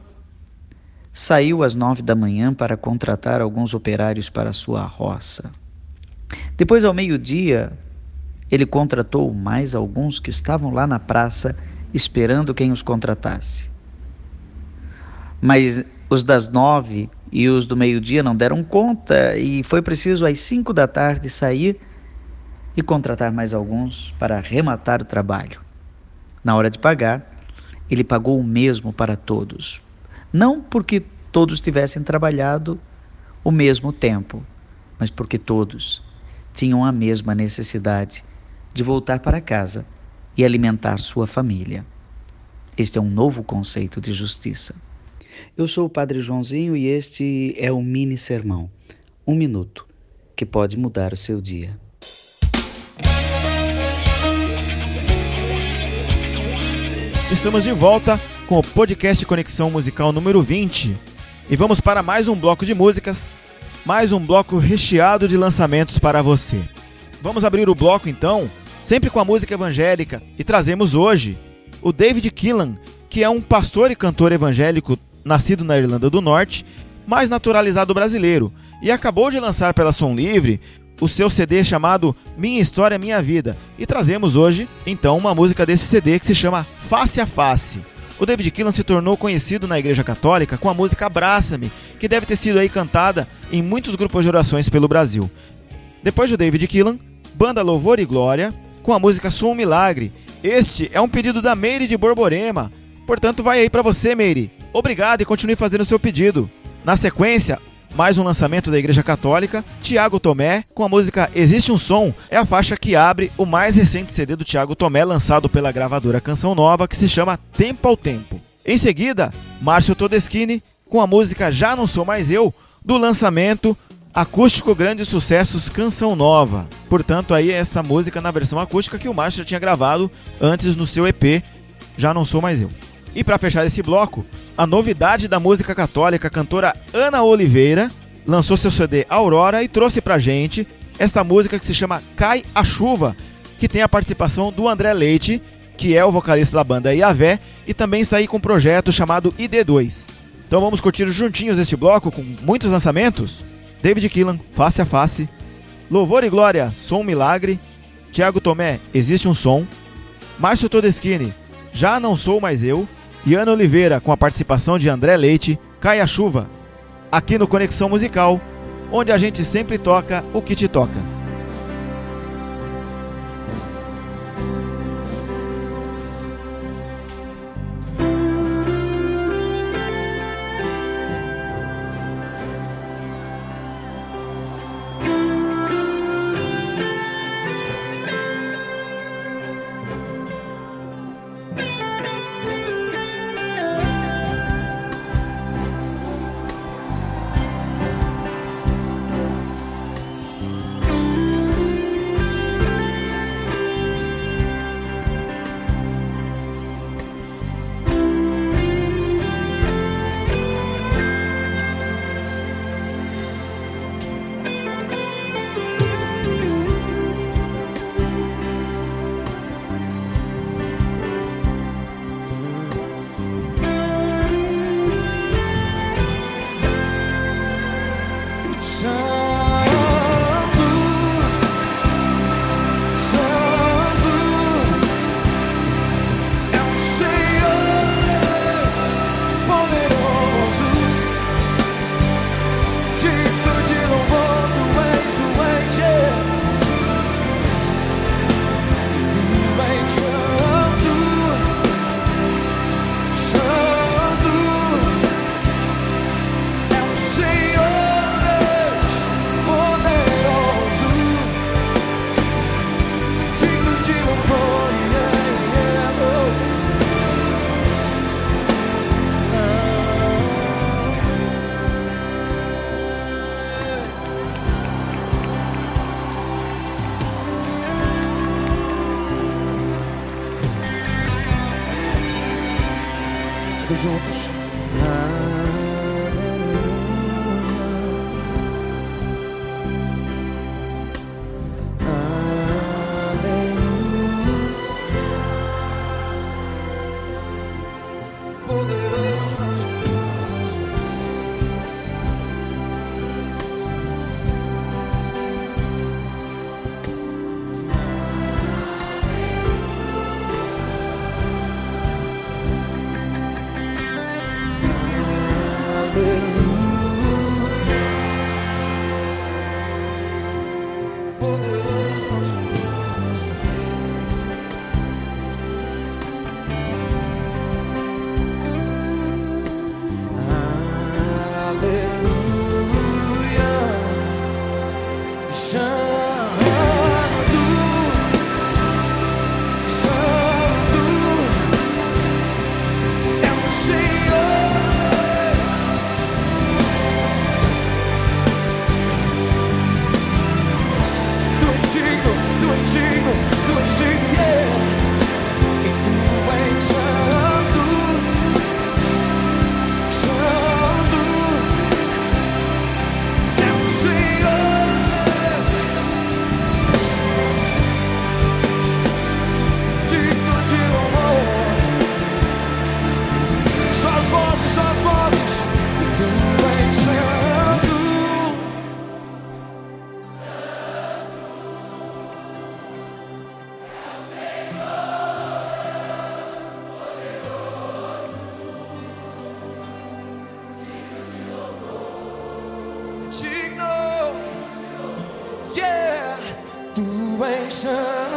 saiu às nove da manhã para contratar alguns operários para sua roça. Depois, ao meio-dia, ele contratou mais alguns que estavam lá na praça esperando quem os contratasse. Mas os das nove e os do meio-dia não deram conta e foi preciso às cinco da tarde sair e contratar mais alguns para arrematar o trabalho. Na hora de pagar, ele pagou o mesmo para todos. Não porque todos tivessem trabalhado o mesmo tempo, mas porque todos tinham a mesma necessidade de voltar para casa e alimentar sua família. Este é um novo conceito de justiça. Eu sou o Padre Joãozinho e este é o mini sermão. Um minuto que pode mudar o seu dia. Estamos de volta com o podcast Conexão Musical número 20 e vamos para mais um bloco de músicas, mais um bloco recheado de lançamentos para você. Vamos abrir o bloco então, sempre com a música evangélica, e trazemos hoje o David Killan, que é um pastor e cantor evangélico nascido na Irlanda do Norte, mas naturalizado brasileiro, e acabou de lançar pela Som Livre o seu CD chamado Minha História Minha Vida. E trazemos hoje, então, uma música desse CD que se chama Face a Face. O David Killan se tornou conhecido na Igreja Católica com a música Abraça-me, que deve ter sido aí cantada em muitos grupos de orações pelo Brasil. Depois do David Killan, banda Louvor e Glória, com a música Sou um Milagre. Este é um pedido da Meire de Borborema, portanto vai aí para você, Meire. Obrigado e continue fazendo o seu pedido. Na sequência, mais um lançamento da Igreja Católica, Tiago Tomé, com a música Existe um Som, é a faixa que abre o mais recente CD do Tiago Tomé, lançado pela gravadora Canção Nova, que se chama Tempo ao Tempo. Em seguida, Márcio Todeschini, com a música Já Não Sou Mais Eu, do lançamento Acústico Grandes Sucessos Canção Nova. Portanto, aí é essa música na versão acústica que o Márcio já tinha gravado antes no seu EP Já Não Sou Mais Eu. E para fechar esse bloco, a novidade da música católica, a cantora Ana Oliveira, lançou seu CD Aurora e trouxe pra gente esta música que se chama Cai a Chuva, que tem a participação do André Leite, que é o vocalista da banda Iavé, e também está aí com um projeto chamado ID2. Então vamos curtir juntinhos este bloco com muitos lançamentos. David Killan, Face a Face, Louvor e Glória, Som Milagre, Tiago Tomé, Existe um Som, Márcio Todeschini, Já Não Sou Mais Eu, e Ana Oliveira com a participação de André Leite, Cai a Chuva, aqui no Conexão Musical, onde a gente sempre toca o que te toca. salvation.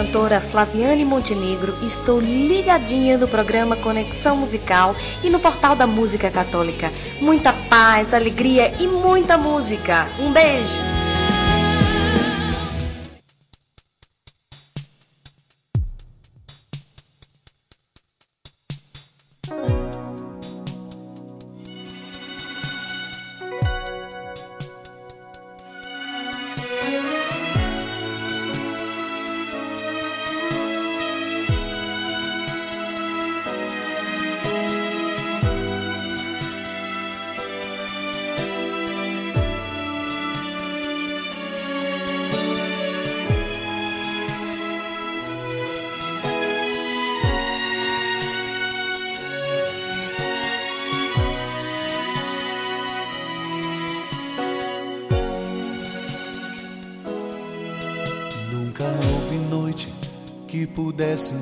Cantora Flaviane Montenegro estou ligadinha no programa Conexão Musical e no portal da Música Católica. Muita paz, alegria e muita música. Um beijo!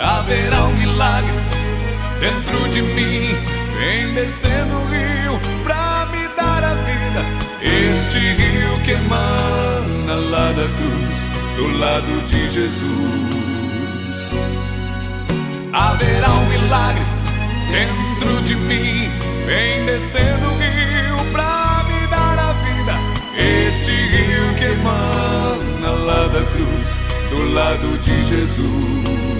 Haverá um milagre dentro de mim. Vem descendo o rio pra me dar a vida. Este rio que emana lá da cruz, do lado de Jesus. Haverá um milagre dentro de mim. Vem descendo o rio pra me dar a vida. Este rio que emana lá da cruz, do lado de Jesus.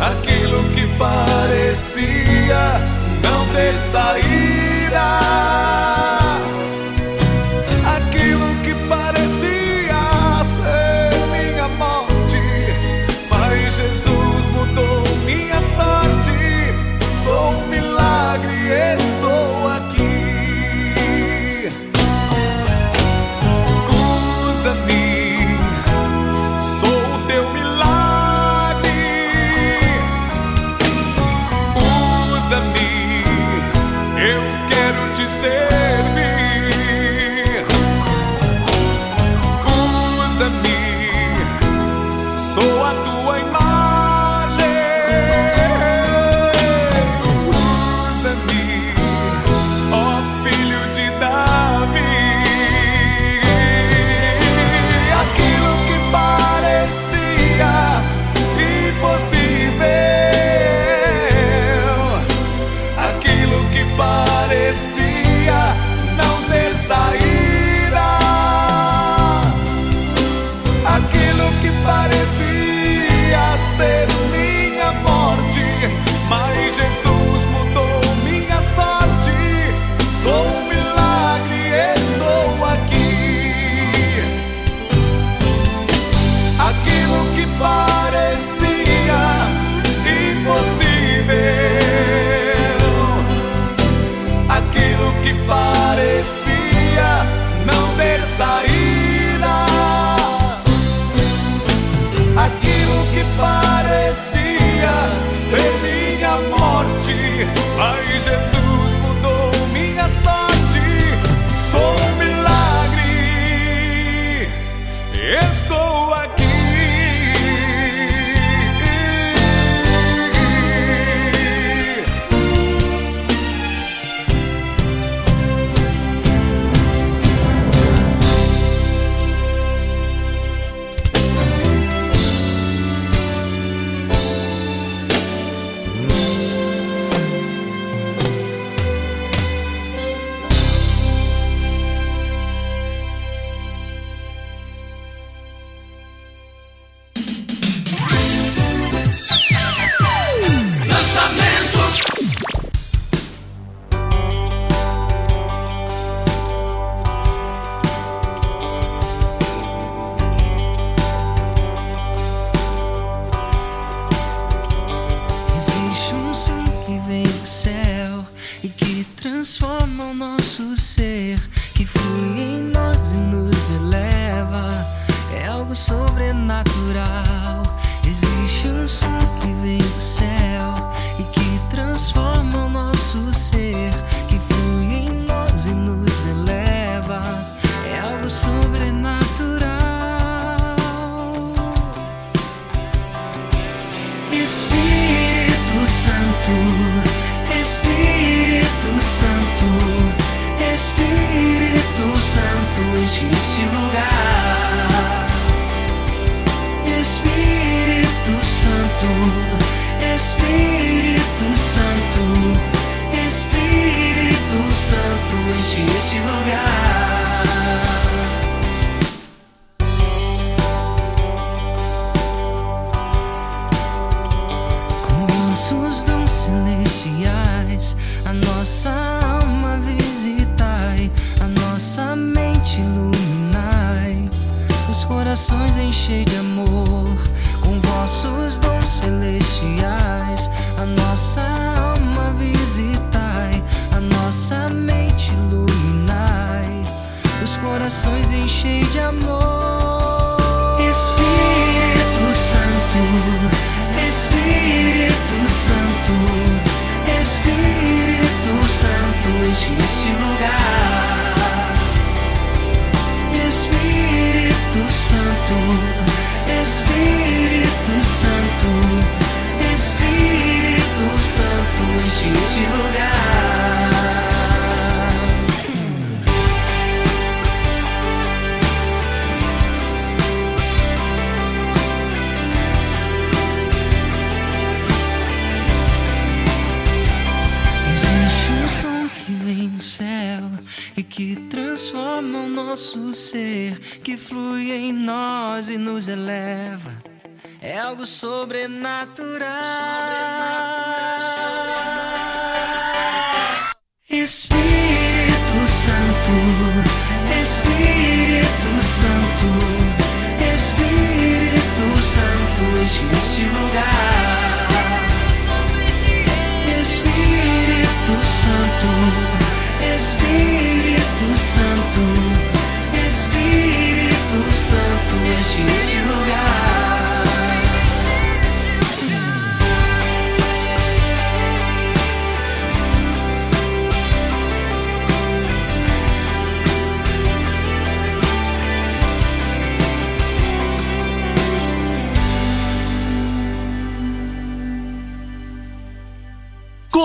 aquilo que parecia não ter saída,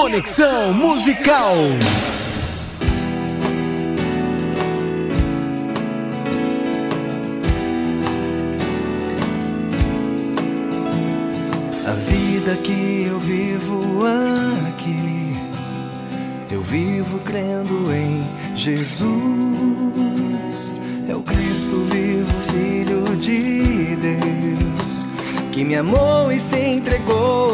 Conexão Musical. A vida que eu vivo aqui, eu vivo crendo em Jesus. É o Cristo vivo, Filho de Deus, que me amou e se entregou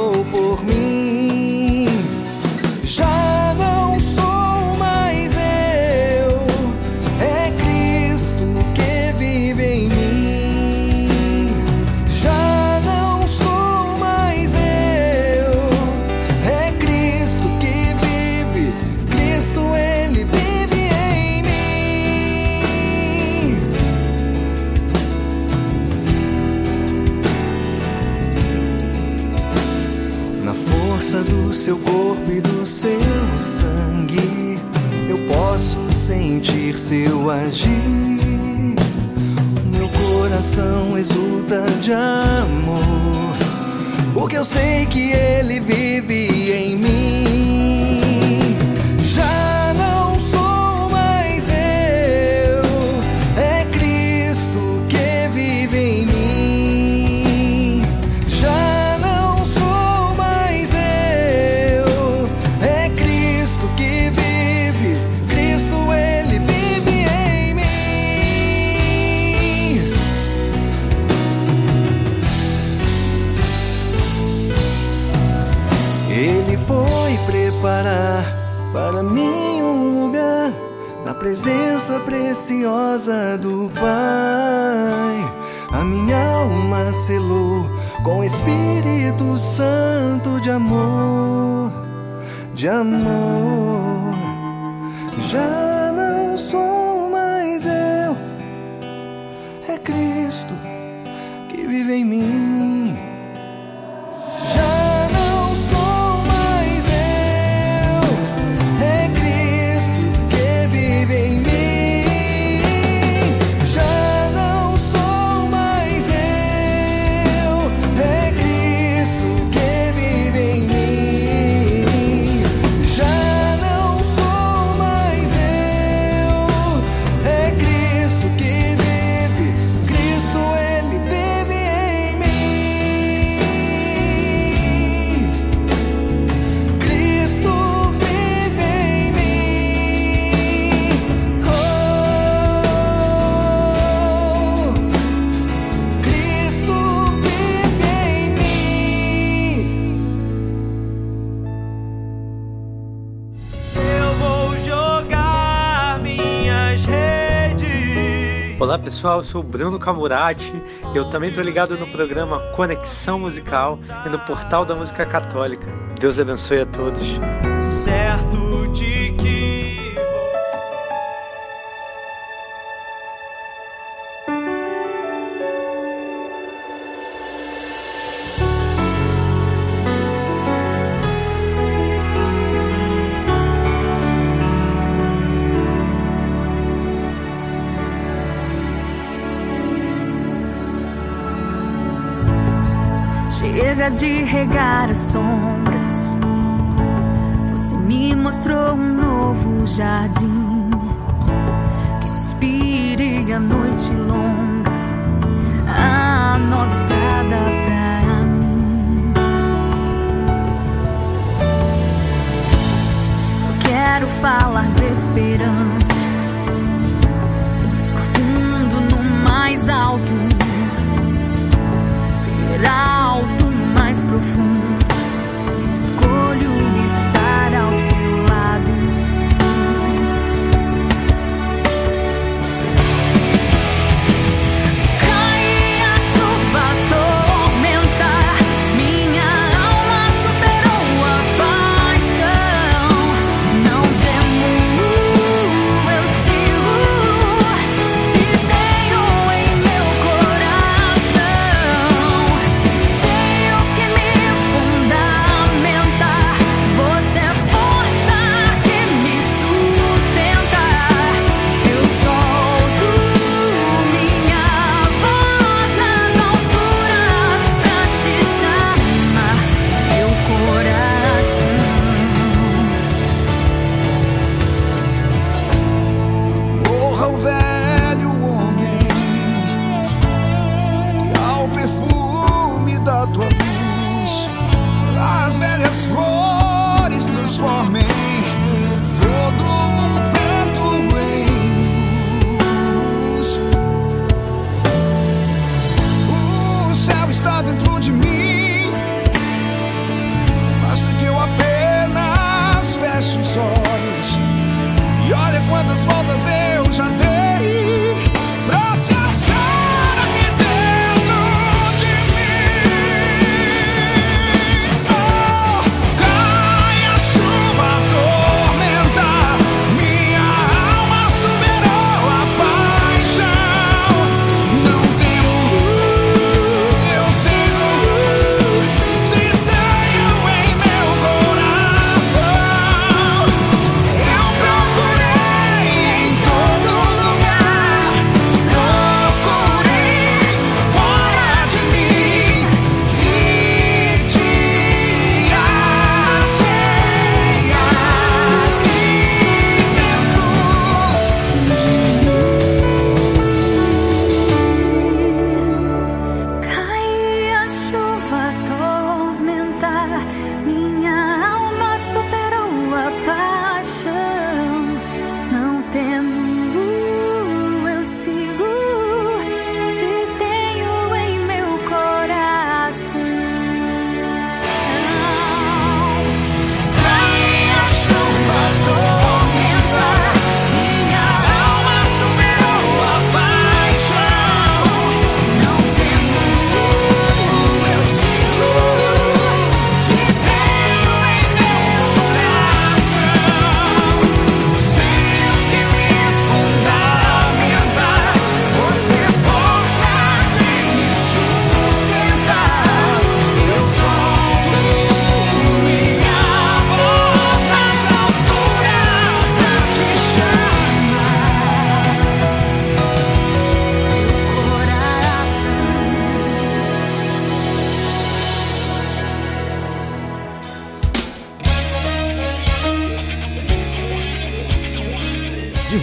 seu agir. Meu coração exulta de amor, porque eu sei que ele vive em mim. presença preciosa do Pai. A minha alma selou com Espírito Santo de amor, de amor. Pessoal, eu sou o Bruno Camurati eu também estou ligado no programa Conexão Musical e no portal da música católica. Deus abençoe a todos. Certo De regar as sombras. Você me mostrou um novo jardim que suspire a noite longa, a nova estrada pra mim. Eu quero falar de esperança, ser mais profundo no mais alto ser alto no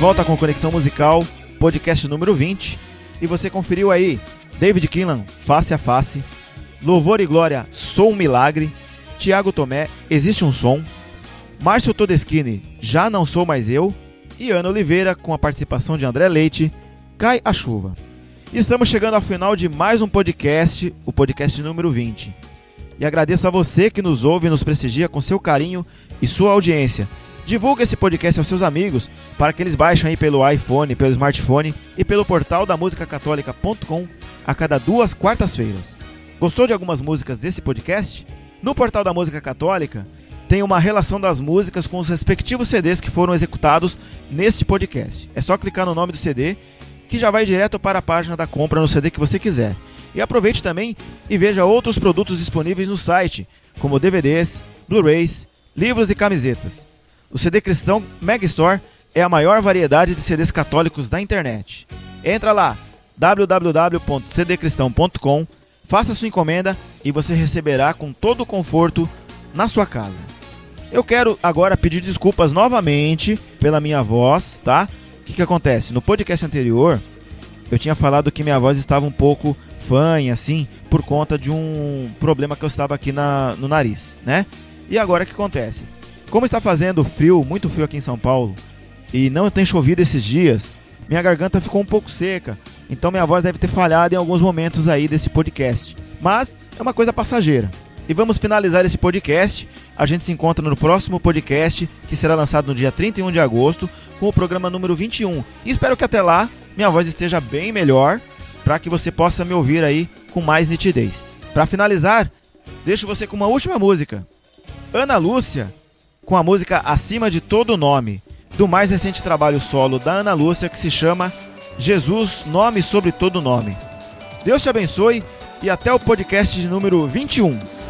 volta com Conexão Musical, podcast número 20. E você conferiu aí David Kinlan, Face a Face, Louvor e Glória, Sou um Milagre, Tiago Tomé, Existe um Som, Márcio Todeschini, Já Não Sou Mais Eu, e Ana Oliveira, com a participação de André Leite, Cai a Chuva. Estamos chegando ao final de mais um podcast, o podcast número 20. E agradeço a você que nos ouve e nos prestigia com seu carinho e sua audiência. Divulgue esse podcast aos seus amigos para que eles baixem aí pelo iPhone, pelo smartphone e pelo portal da musicacatólica.com a cada duas quartas-feiras. Gostou de algumas músicas desse podcast? No portal da Música Católica tem uma relação das músicas com os respectivos CDs que foram executados neste podcast. É só clicar no nome do CD que já vai direto para a página da compra no CD que você quiser. E aproveite também e veja outros produtos disponíveis no site, como DVDs, Blu-rays, livros e camisetas. O CD Cristão Mega Store é a maior variedade de CDs católicos da internet. Entra lá www.cdcristão.com, faça sua encomenda e você receberá com todo o conforto na sua casa. Eu quero agora pedir desculpas novamente pela minha voz, tá? O que, que acontece? No podcast anterior, eu tinha falado que minha voz estava um pouco fanha, assim, por conta de um problema que eu estava aqui na, no nariz, né? E agora o que acontece? Como está fazendo frio, muito frio aqui em São Paulo, e não tem chovido esses dias, minha garganta ficou um pouco seca, então minha voz deve ter falhado em alguns momentos aí desse podcast. Mas é uma coisa passageira. E vamos finalizar esse podcast. A gente se encontra no próximo podcast, que será lançado no dia 31 de agosto, com o programa número 21. E espero que até lá minha voz esteja bem melhor, para que você possa me ouvir aí com mais nitidez. Para finalizar, deixo você com uma última música. Ana Lúcia, com a música Acima de Todo Nome, do mais recente trabalho solo da Ana Lúcia, que se chama Jesus, Nome sobre Todo Nome. Deus te abençoe e até o podcast de número 21.